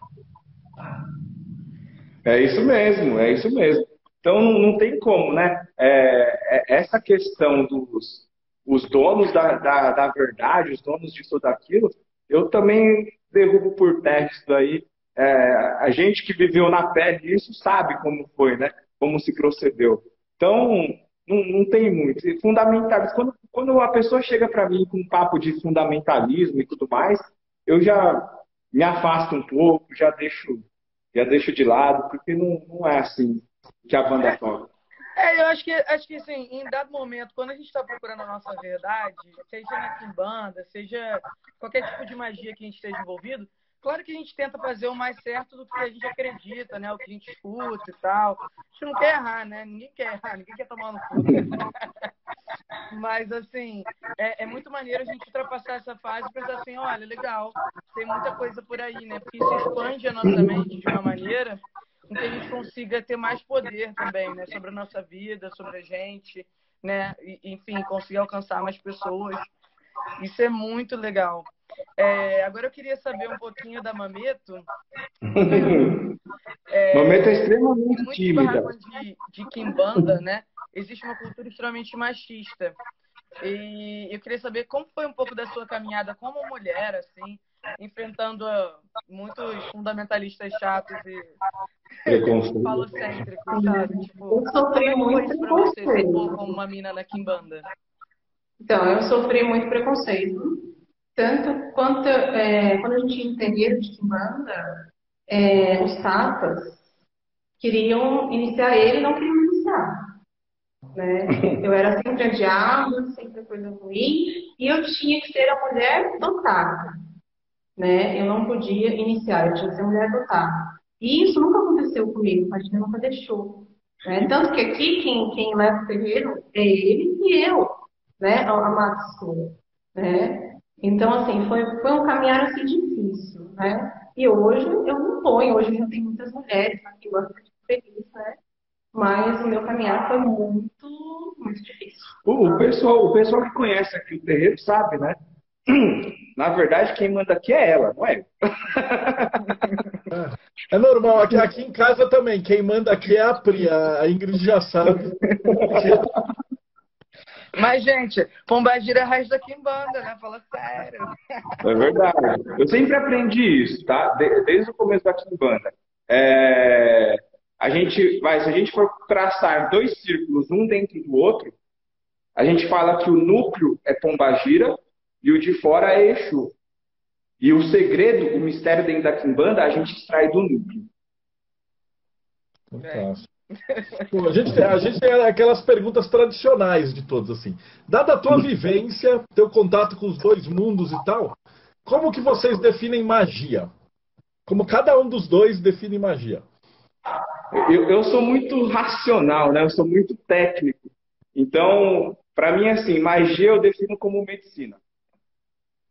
É isso mesmo, é isso mesmo. Então não, não tem como, né? É, é- essa questão dos os donos da, da, da verdade, os donos disso ou daquilo, eu também derrubo por terra isso daí. É, a gente que viveu na pele isso sabe como foi, né? Como se procedeu. Então não, não tem muito. E Fundamentalismo. Quando, quando a pessoa chega para mim com um papo de fundamentalismo e tudo mais, eu já me afasto um pouco, já deixo já deixo de lado, porque não, não é assim que a banda toca. É, eu acho que, acho que assim, em dado momento, quando a gente está procurando a nossa verdade, seja na Kimbanda, seja qualquer tipo de magia que a gente esteja envolvido, claro que a gente tenta fazer o mais certo do que a gente acredita, né? O que a gente escuta e tal. A gente não quer errar, né? Ninguém quer errar, ninguém quer tomar no cu. Mas, assim, é, é muito maneiro a gente ultrapassar essa fase e pensar assim, olha, legal, tem muita coisa por aí, né? Porque isso expande a nossa mente de uma maneira com que a gente consiga ter mais poder também, né? Sobre a nossa vida, sobre a gente, né? E, enfim, conseguir alcançar mais pessoas. Isso é muito legal. É, agora eu queria saber um pouquinho da Mameto. É, Momento é extremamente muito tímida. de, de Kimbanda, né? Existe uma cultura extremamente machista. E eu queria saber como foi um pouco da sua caminhada como mulher, assim, enfrentando ah, muitos fundamentalistas chatos e Preconceito. falocêntricos, sabe? Tipo, Eu sofri muito pra você ser preconceito. como uma mina na Kimbanda? Então, eu sofri muito preconceito. Tanto quanto é, quando a gente tinha terreiro de Kimbanda, é, os tapas queriam iniciar ele e não queriam iniciar. Né? Eu era sempre a diabo, sempre a coisa ruim, e eu tinha que ser a mulher dotada. Né? Eu não podia iniciar, eu tinha que ser mulher dotada. E isso nunca aconteceu comigo, a gente nunca deixou. Né? Tanto que aqui quem, quem leva o terreiro é ele e eu, né? A, a Matsu, né? Então, assim, foi, foi um caminhar assim difícil, né? E hoje eu não ponho, hoje já tem muitas mulheres aqui, eu fico feliz, né? Mas o meu caminhar foi muito, muito difícil. O pessoal, o pessoal que conhece aqui o terreiro sabe, né? Na verdade, quem manda aqui é ela, não é eu. É normal, aqui, aqui em casa também. Quem manda aqui é a Pri, a Ingrid já sabe. Mas, gente, Pombagira é raiz da Kimbanda, né? Fala sério. É verdade. Eu sempre aprendi isso, tá? De- desde o começo da Kimbanda. É, a gente vai, se a gente for traçar dois círculos, um dentro do outro, a gente fala que o núcleo é Pombagira e o de fora é Exu. E o segredo, o mistério dentro da Kimbanda, a gente extrai do núcleo. Fantástico. Bom, a, gente tem, a gente tem aquelas perguntas tradicionais de todos, assim. Dada a tua vivência, teu contato com os dois mundos e tal, como que vocês definem magia? Como cada um dos dois define magia? eu, eu sou muito racional, né? Eu sou muito técnico. Então, para mim, assim, magia eu defino como medicina.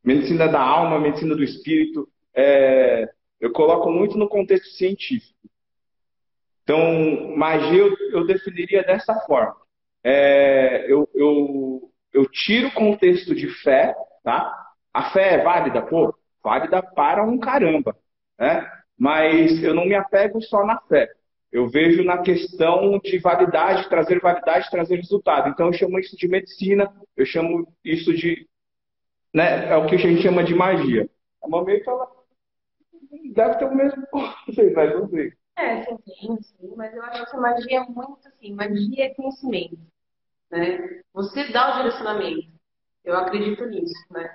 Medicina da alma, medicina do espírito. É, eu coloco muito no contexto científico. Então, magia eu, eu definiria dessa forma. É, eu, eu, eu tiro o contexto de fé, tá? A fé é válida? Pô, válida para um caramba, né? Mas eu não me apego só na fé. Eu vejo na questão de validade, trazer validade, trazer resultado. Então eu chamo isso de medicina, eu chamo isso de. Né, é o que a gente chama de magia. A mamãe fala. Deve ter o mesmo. Não sei, mas não sei. É, sim, sim, sim, mas eu acho que a magia é muito assim, magia é conhecimento, né? Você dá o direcionamento. Eu acredito nisso, né?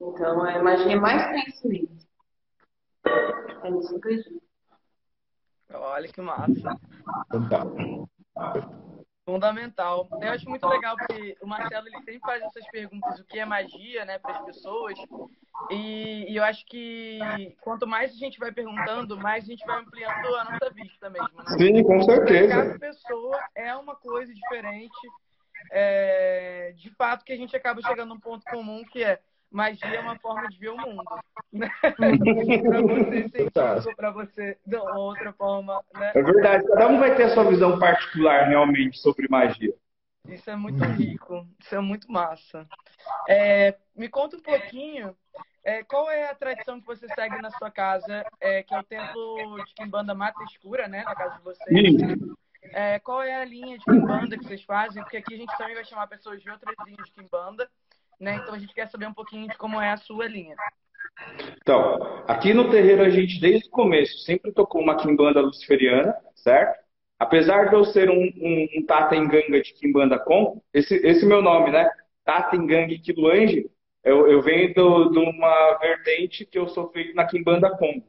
Então, a magia é mais conhecimento. É nisso que eu acredito. Olha que massa. Fundamental. Eu acho muito legal porque o Marcelo ele sempre faz essas perguntas, o que é magia, né, para as pessoas. E, e, eu acho que quanto mais a gente vai perguntando, mais a gente vai ampliando a nossa vista mesmo. Né? Sim, com certeza. Cada pessoa é uma coisa diferente. É, de fato que a gente acaba chegando num ponto comum que é magia é uma forma de ver o mundo. Né? para você científico, para você de outra forma. Né? É verdade, cada um vai ter a sua visão particular realmente sobre magia. Isso é muito rico, isso é muito massa. É, me conta um pouquinho, é, qual é a tradição que você segue na sua casa, é, que é o templo de Kimbanda Mata Escura, né, na casa de vocês. É, qual é a linha de Kimbanda que vocês fazem? Porque aqui a gente também vai chamar pessoas de outras linhas de Kimbanda né? Então a gente quer saber um pouquinho de como é a sua linha. Então, aqui no terreiro a gente desde o começo sempre tocou uma quimbanda luciferiana, certo? Apesar de eu ser um, um, um Tata Enganga de Kimbanda com, esse, esse meu nome, né? Tata Enganga Kiluange, eu, eu venho de uma vertente que eu sou feito na Kimbanda com,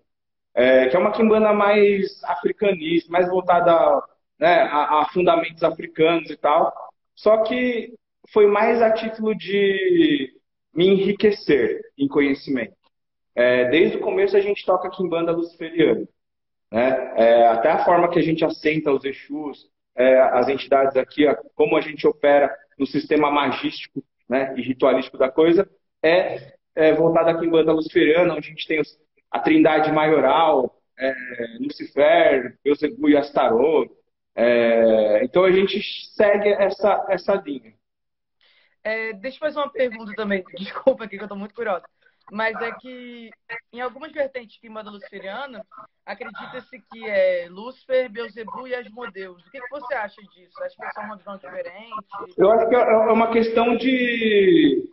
é, que é uma Kimbanda mais africanista, mais voltada né, a, a fundamentos africanos e tal. Só que foi mais a título de me enriquecer em conhecimento. É, desde o começo a gente toca aqui em banda luciferiana. Né? É, até a forma que a gente assenta os Exus, é, as entidades aqui, como a gente opera no sistema magístico né, e ritualístico da coisa, é, é voltada aqui em banda luciferiana, onde a gente tem os, a trindade maioral, é, Lucifer, Beuzebu e Astaroth. É, então a gente segue essa, essa linha. É, deixa eu fazer uma pergunta também. Desculpa aqui que eu estou muito curiosa. Mas é que em algumas vertentes de Kimbanda Luciferiana, acredita-se que é Lúcifer, Beuzebu e Asmodeus. O que, que você acha disso? Acho que é só uma visão diferente? Eu acho que é, é uma questão de.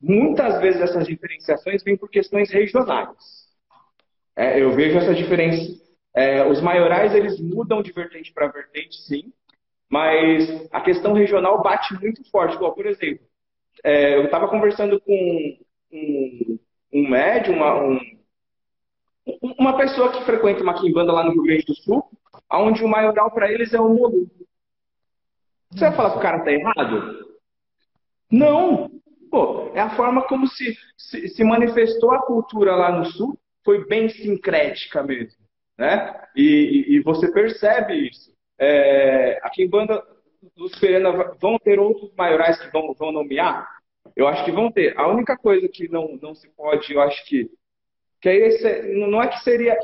Muitas vezes essas diferenciações vêm por questões regionais. É, eu vejo essa diferença. É, os maiorais eles mudam de vertente para vertente, sim. Mas a questão regional bate muito forte. Igual, por exemplo, é, eu estava conversando com um, um médium, uma, um, uma pessoa que frequenta uma quimbanda lá no Rio Grande do Sul, onde o maioral para eles é o Molu. Você vai falar que o cara tá errado? Não! Pô, é a forma como se, se, se, manifestou a cultura lá no Sul, foi bem sincrética mesmo. Né? E, e, e você percebe isso. É, a Quimbanda Luciferiana vão ter outros maiorais que vão, vão nomear? Eu acho que vão ter. A única coisa que não, não se pode, eu acho que. que esse, não é que seria.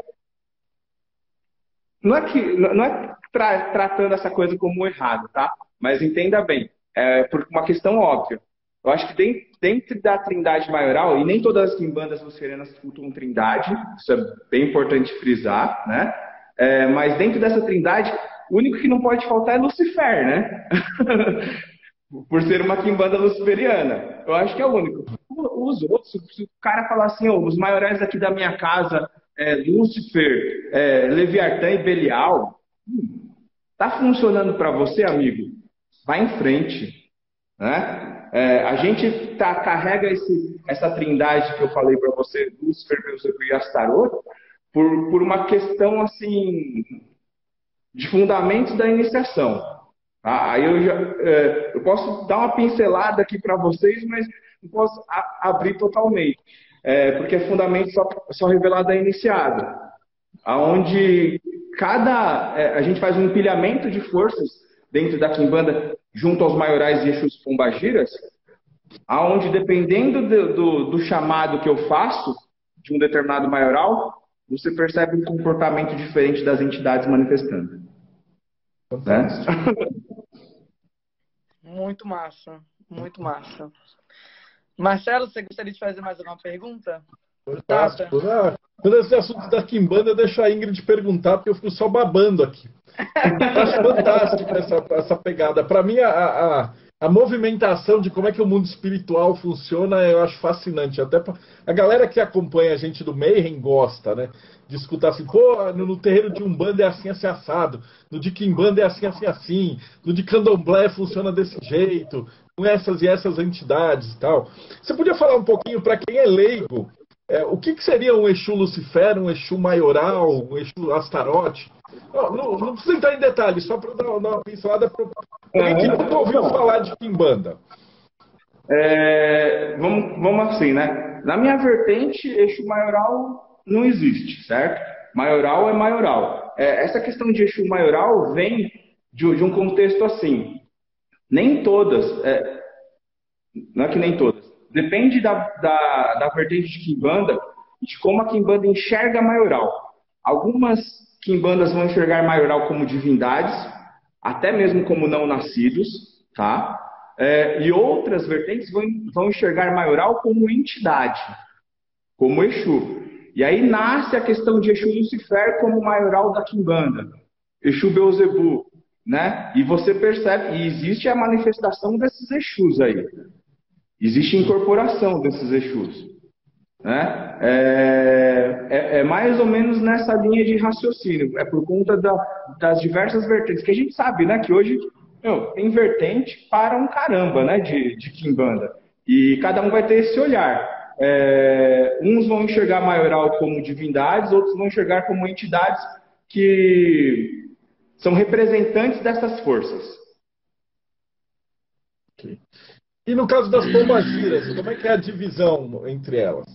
Não é que. Não é tra, tratando essa coisa como errado, tá? Mas entenda bem. É, por uma questão óbvia. Eu acho que dentro, dentro da trindade maioral, e nem todas as quimbandas luciferianas cultuam trindade, isso é bem importante frisar, né? É, mas dentro dessa trindade, o único que não pode faltar é Lucifer, né? Por ser uma quimbanda luciferiana. Eu acho que é o único. Os outros, se o cara falar assim, oh, os maiores aqui da minha casa, é, Lúcifer, é, Leviatã e Belial, hum, tá funcionando para você, amigo? Vai em frente. Né? É, a gente tá, carrega esse, essa trindade que eu falei para você, Lúcifer, Beelzebub e Astaroth, por, por uma questão assim de fundamentos da iniciação. Tá? Aí eu, já, é, eu posso dar uma pincelada aqui para vocês, mas não posso a, abrir totalmente, é, porque é fundamento só, só revelado a iniciada, aonde cada é, a gente faz um empilhamento de forças dentro da quimbanda junto aos maiorais e Exus Pombagiras, aonde dependendo do, do, do, chamado que eu faço de um determinado maioral, você percebe um comportamento diferente das entidades manifestando. Né? Muito massa, muito massa. Marcelo, você gostaria de fazer mais alguma pergunta? Fantástico. Ah, quando esse assunto da Kimbanda, deixa a Ingrid perguntar, porque eu fico só babando aqui. acho fantástico essa, essa pegada. Para mim, a, a, a, movimentação de como é que o mundo espiritual funciona, eu acho fascinante. Até pra, a galera que acompanha a gente do Mayhem gosta, né? De escutar assim, pô, no, terreiro de Umbanda é assim, assim, assado. No de Kimbanda é assim, assim, assim. No de Candomblé funciona desse jeito. Com essas e essas entidades e tal. Você podia falar um pouquinho para quem é leigo, é, o que, que, seria um Exu Lucifer, um Exu Maioral, um Exu Astarote? Não, não, não precisa entrar em detalhes, só para dar, dar, uma pincelada para alguém que nunca ouviu falar de Kimbanda. É, vamos, vamos assim, né? Na minha vertente, Exu Maioral não existe, certo? Maioral é maioral. É, essa questão de Exu Maioral vem de, de um contexto assim. Nem todas, é, não é que nem todas, Depende da, da, da vertente de Kimbanda e de como a Kimbanda enxerga maioral. Algumas Kimbandas vão enxergar maioral como divindades, até mesmo como não nascidos, tá? É, e outras vertentes vão, vão enxergar maioral como entidade, como Exu. E aí nasce a questão de Exu Lucifer como maioral da Kimbanda, Exu Beuzebu, né? E você percebe, e existe a manifestação desses Exus aí. Existe incorporação desses Exus. Né? É, é, é, mais ou menos nessa linha de raciocínio. É por conta da, das diversas vertentes. Que a gente sabe né, que hoje meu, tem vertente para um caramba né, de, de Kimbanda. E cada um vai ter esse olhar. É, uns vão enxergar maioral como divindades, outros vão enxergar como entidades que são representantes dessas forças. Okay. E no caso das pombagiras, como é que é a divisão entre elas?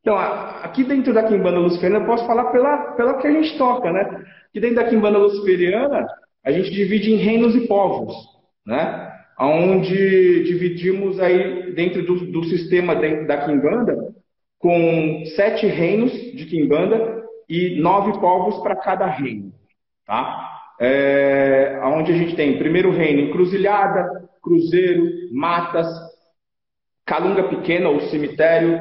Então, aqui dentro da Quimbanda Luciferiana, eu posso falar pela, pela que a gente toca, né? Aqui dentro da Quimbanda Luciferiana, a gente divide em reinos e povos, né? Onde dividimos aí dentro do, do sistema dentro da Quimbanda com sete reinos de Quimbanda e nove povos para cada reino, tá? É, onde a gente tem primeiro reino Encruzilhada, Cruzeiro, Matas, Calunga Pequena ou Cemitério,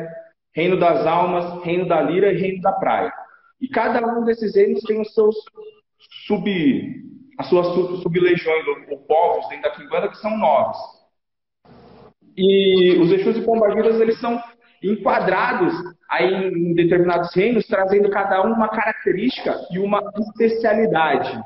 Reino das Almas, Reino da Lira e Reino da Praia. E cada um desses reinos tem os seus sub, as suas sub-legiões ou, povos dentro da Quimbanda, que são nove. E os Exus e Pombagiras, eles são enquadrados aí em determinados reinos, trazendo cada um uma característica e uma especialidade.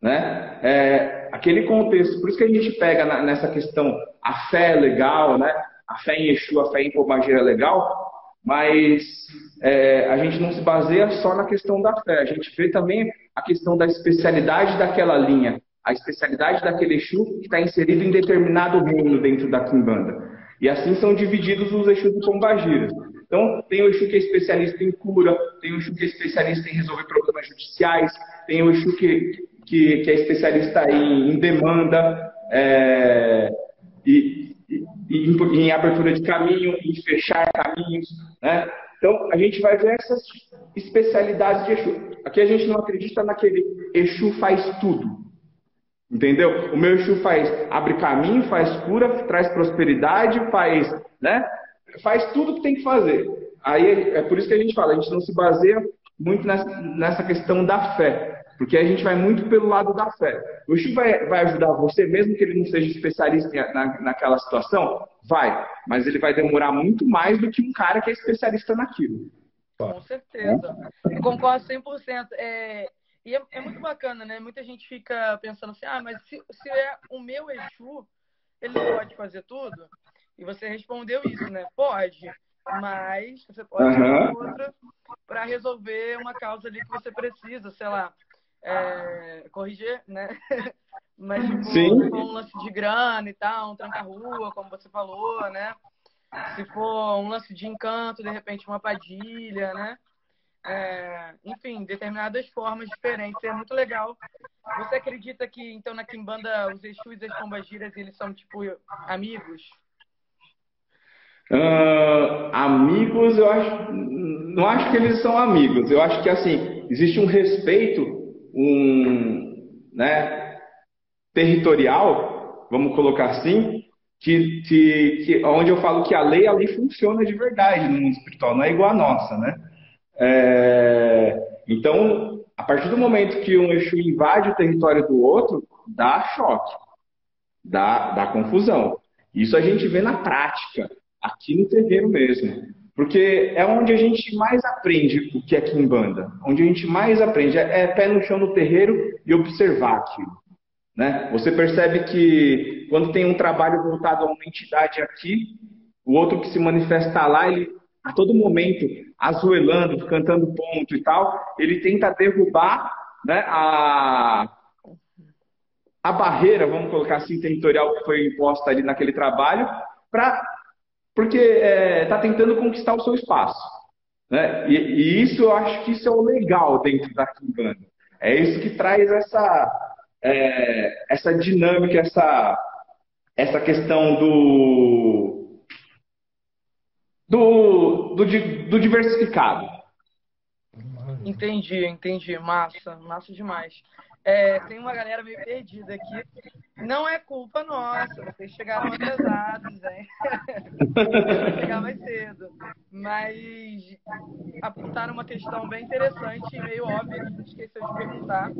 Né? É, aquele contexto, por isso que a gente pega na, nessa questão, a fé é legal, né? a fé em Exu, a fé em Pombagira é legal, mas é, a gente não se baseia só na questão da fé, a gente vê também a questão da especialidade daquela linha, a especialidade daquele Exu que está inserido em determinado reino dentro da Kimbanda. E assim são divididos os Exus do Pombagira. Então, tem o Exu que é especialista em cura, tem o Exu que é especialista em resolver problemas judiciais, tem o Exu que, que, que é especialista em, em demanda é, e, e, em abertura de caminho, em fechar caminhos. Né? Então, a gente vai ver essas especialidades de Exu. Aqui a gente não acredita naquele Exu faz tudo. Entendeu? O meu Exu faz abre caminho, faz cura, traz prosperidade, faz, né? Faz tudo que tem que fazer. Aí é por isso que a gente fala, a gente não se baseia muito nessa, questão da fé. Porque a gente vai muito pelo lado da fé. O Exu vai, vai ajudar você, mesmo que ele não seja especialista na, naquela situação? Vai. Mas ele vai demorar muito mais do que um cara que é especialista naquilo. Com certeza. Eu concordo 100%. É, e é, é, muito bacana, né? Muita gente fica pensando assim, ah, mas se, se é o meu Exu, ele pode fazer tudo? E você respondeu isso, né? Pode. Mas você pode uhum. outra para resolver uma causa ali que você precisa, sei lá, é, corrigir, né? Mas, tipo, Sim. for um lance de grana e tal, um tranca-rua, como você falou, né? Se for um lance de encanto, de repente uma padilha, né? É, enfim, determinadas formas diferentes. É muito legal. Você acredita que, então, na Kimbanda, os Exus e as Pombagiras, eles são, tipo, amigos? Uh, amigos, eu acho, não acho que eles são amigos. Eu acho que assim existe um respeito, um, né, territorial, vamos colocar assim, que, que, que, onde eu falo que a lei, a lei funciona de verdade no mundo espiritual, não é igual a nossa, né? É, então, a partir do momento que um Exu invade o território do outro, dá choque, dá, dá confusão. Isso a gente vê na prática, aqui no terreiro mesmo. Porque é onde a gente mais aprende o que é Kimbanda. Onde a gente mais aprende é, é pé no chão no terreiro e observar aquilo. Né? Você percebe que quando tem um trabalho voltado a uma entidade aqui, o outro que se manifesta lá, ele a todo momento, azuelando, cantando ponto e tal, ele tenta derrubar né, a, a barreira, vamos colocar assim, territorial que foi imposta ali naquele trabalho, pra, porque está é, tá tentando conquistar o seu espaço. Né? E, e, isso eu acho que isso é o legal dentro da Kimbanda. É isso que traz essa, é, essa dinâmica, essa, essa questão do, do, do, do diversificado. Entendi, entendi. Massa, massa demais. É, tem uma galera meio perdida aqui. Não é culpa nossa, vocês chegaram atrasados, hein? chegar mais cedo. Mas apontaram uma questão bem interessante e meio óbvia que a gente esqueceu de perguntar.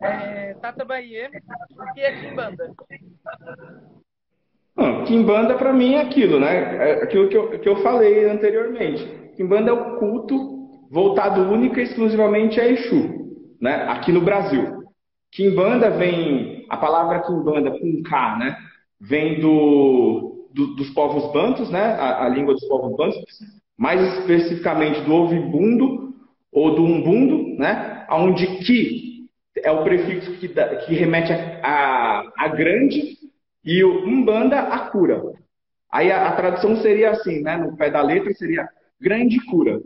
É, Tata Bahia, o que Kimbanda? Kimbanda para mim é aquilo, né? É aquilo que eu, que eu falei anteriormente. Kimbanda é o culto voltado única e exclusivamente a Exu, né? Aqui no Brasil. Kimbanda vem, a palavra Kimbanda com K, né? Vem do, do, dos povos bantos, né? A, a, língua dos povos bantos, mais especificamente do ovibundo ou do umbundo, né? Onde Ki é o prefixo que, que remete a, a, a, grande e o Umbanda a cura. Aí a, a tradução seria assim, né? No pé da letra seria grande cura.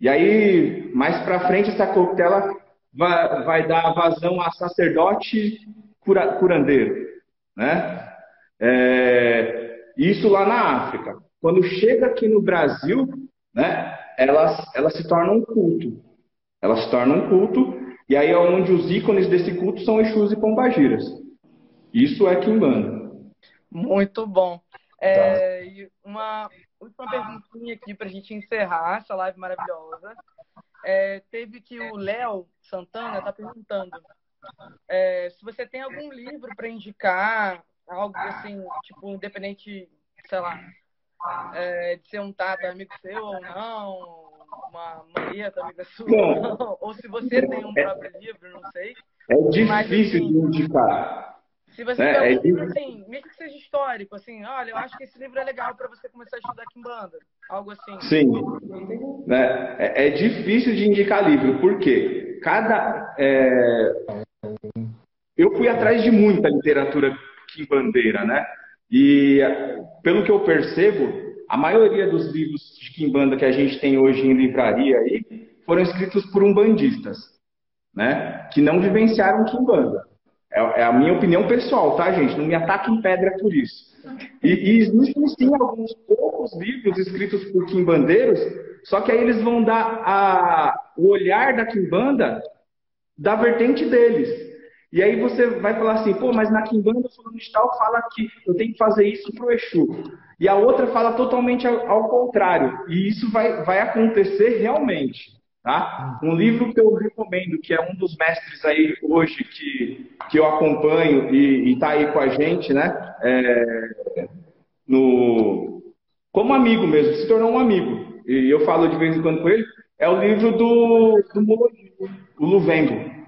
E aí, mais para frente, essa coquetela vai, vai dar vazão a sacerdote cura, curandeiro. Né? É, isso lá na África. Quando chega aqui no Brasil, né, ela, ela se torna um culto. Ela se torna um culto, e aí é onde os ícones desse culto são Exus e Pombagiras. Isso é Kimbanda. Muito bom. É, tá. uma última perguntinha aqui para a gente encerrar essa live maravilhosa. É, teve que o Léo Santana está perguntando é, se você tem algum livro para indicar, algo assim, tipo, independente, sei lá, é, de ser um Tata amigo seu ou não, uma Marieta amiga sua, ou se você tem um próprio livro, não sei. É difícil Mas, assim, de indicar. Se você é, tem um é livro, assim, mesmo que seja histórico, assim, olha, eu acho que esse livro é legal para você começar a estudar Kimbanda. Algo assim. Sim. Né? É, é difícil de indicar livro, por quê? Cada. É... Eu fui atrás de muita literatura Kimbandeira, né? E pelo que eu percebo, a maioria dos livros de Kimbanda que a gente tem hoje em livraria aí foram escritos por umbandistas, né? Que não vivenciaram Kimbanda. É, é, a minha opinião pessoal, tá, gente? Não me ataque em pedra por isso. E, e existem sim alguns poucos livros escritos por quimbandeiros, só que aí eles vão dar a, o olhar da quimbanda da vertente deles. E aí você vai falar assim, pô, mas na quimbanda fulano tal fala que eu tenho que fazer isso pro Exu. E a outra fala totalmente ao, ao contrário. E isso vai, vai acontecer realmente. Tá? Um livro que eu recomendo, que é um dos mestres aí hoje que, que eu acompanho e está aí com a gente, né? É, no, como amigo mesmo, se tornou um amigo. E eu falo de vez em quando com ele, é o livro do, do o Luvembo.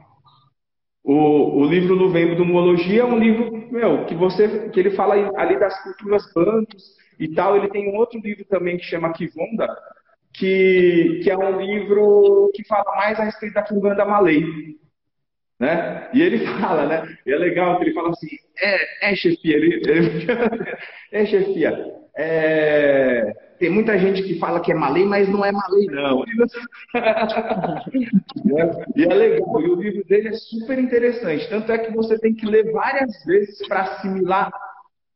O, o livro Luvembo do Muologia é um livro, meu, que você que ele fala ali das culturas bantos e tal. Ele tem um outro livro também que chama Kivonda, que, que é um livro que fala mais a respeito da Kimbanda Malay. Né? E ele fala, né? E é legal que ele fala assim, é, é chefia, ele, ele é chefia. É, tem muita gente que fala que é malê, mas não é malê, não. e é legal, e o livro dele é super interessante. Tanto é que você tem que ler várias vezes para assimilar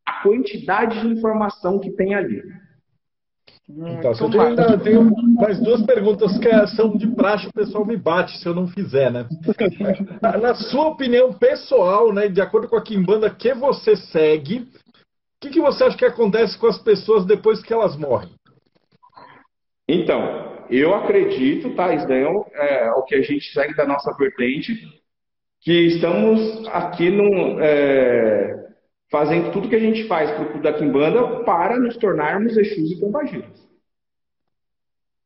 a quantidade de informação que tem ali. Então, eu tenho, ainda, tenho mais duas perguntas que são de praxe, o pessoal me bate se eu não fizer, né? Na sua opinião pessoal, né, de acordo com a Kimbanda que você segue, o que, que você acha que acontece com as pessoas depois que elas morrem? Então, eu acredito, tá? Isso daí é, é o que a gente segue da nossa vertente, que estamos aqui num, é, fazendo tudo que a gente faz para o da Kimbanda para nos tornarmos Exus e Pombagiras.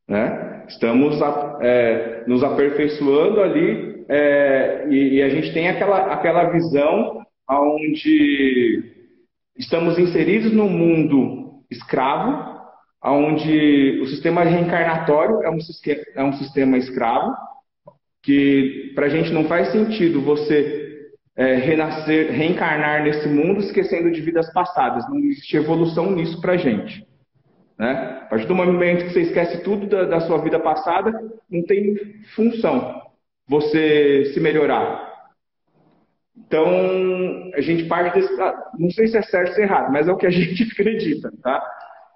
Né? Estamos é, nos aperfeiçoando ali é, e, e, a gente tem aquela, aquela visão onde estamos inseridos no mundo escravo, onde o sistema reencarnatório é um, é um sistema escravo, que para a gente não faz sentido você é, renascer, reencarnar nesse mundo esquecendo de vidas passadas. Não existe evolução nisso para gente. Né? A partir do momento que você esquece tudo da, da sua vida passada, não tem função você se melhorar. Então, a gente parte desse. Ah, não sei se é certo ou é errado, mas é o que a gente acredita, tá?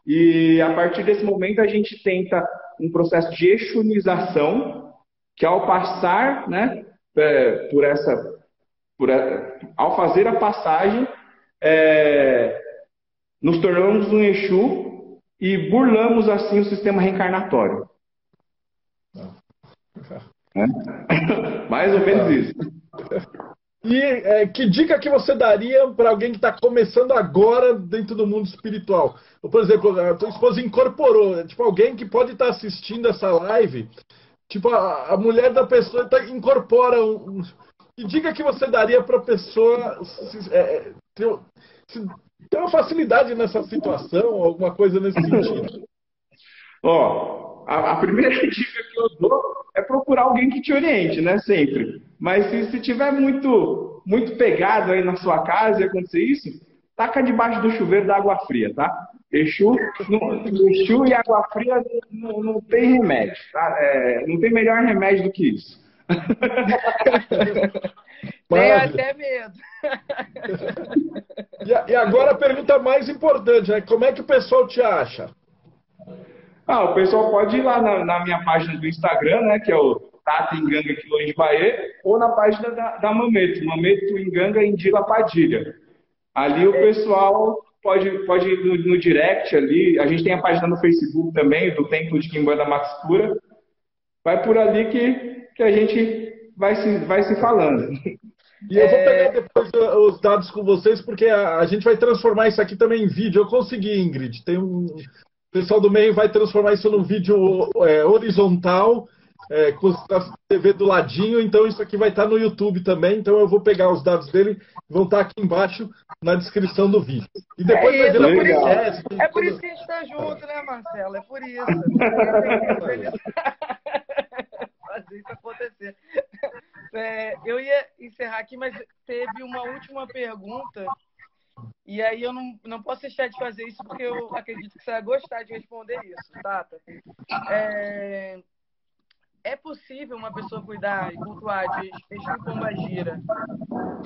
E a partir desse momento a gente tenta um processo de exunização, que ao passar né, é, por essa por, ao fazer a passagem, é, nos tornamos um Exu e burlamos assim o sistema reencarnatório. É? Mais ou menos isso. E é, que dica que você daria para alguém que está começando agora dentro do mundo espiritual? Por exemplo, a tua esposa incorporou, tipo, alguém que pode estar tá assistindo essa live, tipo, a, a mulher da pessoa tá, incorpora um, que dica que você daria para a pessoa se, é, ter, se, ter uma facilidade nessa situação, alguma coisa nesse sentido? Ó, a, a, primeira dica que eu dou é procurar alguém que te oriente, né? Sempre. Mas se, se tiver muito, muito pegado aí na sua casa e acontecer isso, taca debaixo do chuveiro da água fria, tá? Exu, Exu e água fria não, não tem remédio, tá? É, não tem melhor remédio do que isso. Tenho até medo. e, agora a pergunta mais importante, né? Como é que o pessoal te acha? Ah, o pessoal pode ir lá na, na minha página do Instagram, né? Que é o Tata Enganga Quilô de Bahia, ou na página da, da Mameto, Mameto Enganga Indila Padilha. Ali o pessoal pode, pode ir no, no, direct ali. A gente tem a página no Facebook também, do Templo de Quimbanda Max Pura. Vai por ali que que a gente vai se, vai se falando. E eu vou é. pegar depois uh, os dados com vocês, porque a, a, gente vai transformar isso aqui também em vídeo. Eu consegui, Ingrid. Tem um. O pessoal do meio vai transformar isso num vídeo é, horizontal, é, com a TV do ladinho. Então, isso aqui vai estar no YouTube também. Então, eu vou pegar os dados dele, vão estar aqui embaixo na descrição do vídeo. E depois é vai vir por isso, É por isso que a gente está junto, né, Marcelo? É por isso. fazer acontecer. É, eu ia encerrar aqui, mas teve uma última pergunta. E aí eu não, não posso deixar de fazer isso porque eu acredito que você vai gostar de responder isso, Tata. É, é possível uma pessoa cuidar e cultuar de Exu Pombagira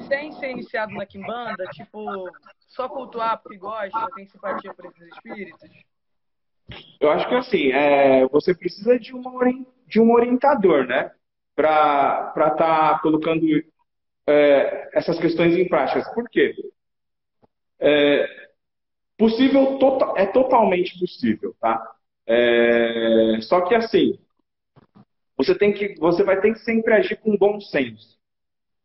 sem ser iniciado na Kimbanda? Tipo, só cultuar porque gosta, tem simpatia por esses espíritos? Eu acho que assim, é, você precisa de uma de um orientador, né? Para estar tá colocando é, essas questões em prática. Por quê? É, possível tota, é totalmente possível, tá? É, só que assim, você tem que, você vai ter que sempre agir com bom senso.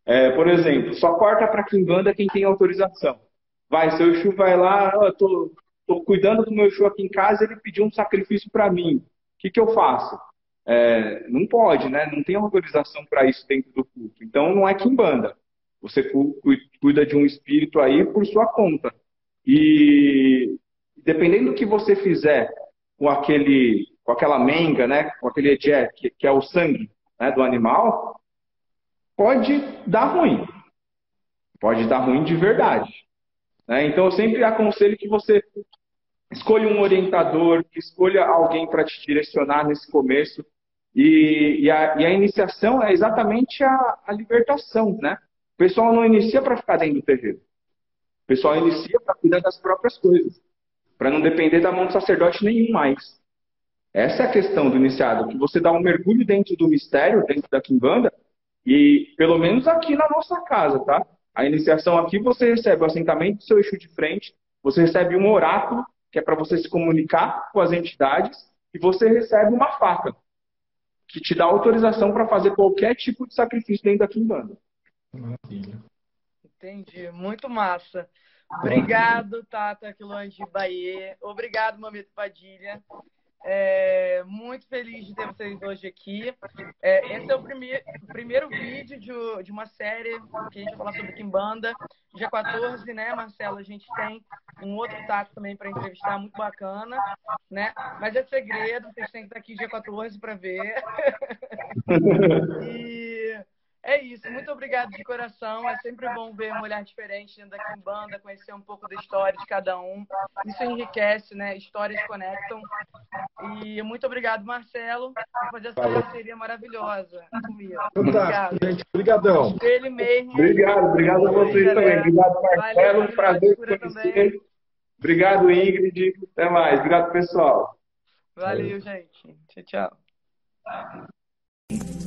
É, por exemplo, só corta para quem banda quem tem autorização. Vai, seu Exu vai lá, oh, eu tô, tô cuidando do meu Exu aqui em casa, ele pediu um sacrifício para mim. O que, que eu faço? É, não pode, né? Não tem autorização para isso dentro do culto. Então não é quimbanda. Você cuida de um espírito aí por sua conta. E dependendo do que você fizer com aquele, com aquela menga, né? Com aquele edé, que, que, é o sangue né, do animal, pode dar ruim. Pode dar ruim de verdade. Né? Então eu sempre aconselho que você escolha um orientador, escolha alguém para te direcionar nesse começo. E, e, a, e, a, iniciação é exatamente a, a libertação, né? O pessoal não inicia para ficar dentro do terreiro. O pessoal inicia para cuidar das próprias coisas, para não depender da mão do sacerdote nenhum mais. Essa é a questão do iniciado, que você dá um mergulho dentro do mistério, dentro da quimbanda, e pelo menos aqui na nossa casa, tá? A iniciação aqui você recebe o assentamento do seu eixo de frente, você recebe um oráculo, que é para você se comunicar com as entidades, e você recebe uma faca, que te dá autorização para fazer qualquer tipo de sacrifício dentro da quimbanda. Maravilha. Entendi, muito massa. Obrigado, Tata Quilões de Bahia. Obrigado, Mamito Padilha. É, muito feliz de ter vocês hoje aqui. É, esse é o primeir, primeiro vídeo de, de, uma série que a gente vai falar sobre Kimbanda. Dia 14, né, Marcelo? A gente tem um outro tato também para entrevistar, muito bacana, né? Mas é segredo, vocês têm que estar aqui dia 14 para ver. e é isso, muito obrigado de coração. É sempre bom ver um olhar diferente dentro da Kimbanda, conhecer um pouco da história de cada um. Isso enriquece, né? Histórias conectam. E muito obrigado, Marcelo, por fazer essa parceria maravilhosa comigo. Obrigado, gente. Obrigadão. Mesmo. Obrigado, obrigado a vocês também. Obrigado, Marcelo. Valeu, prazer conhecer. Também. Obrigado, Ingrid. Até mais. Obrigado, pessoal. Valeu, gente. Tchau, tchau.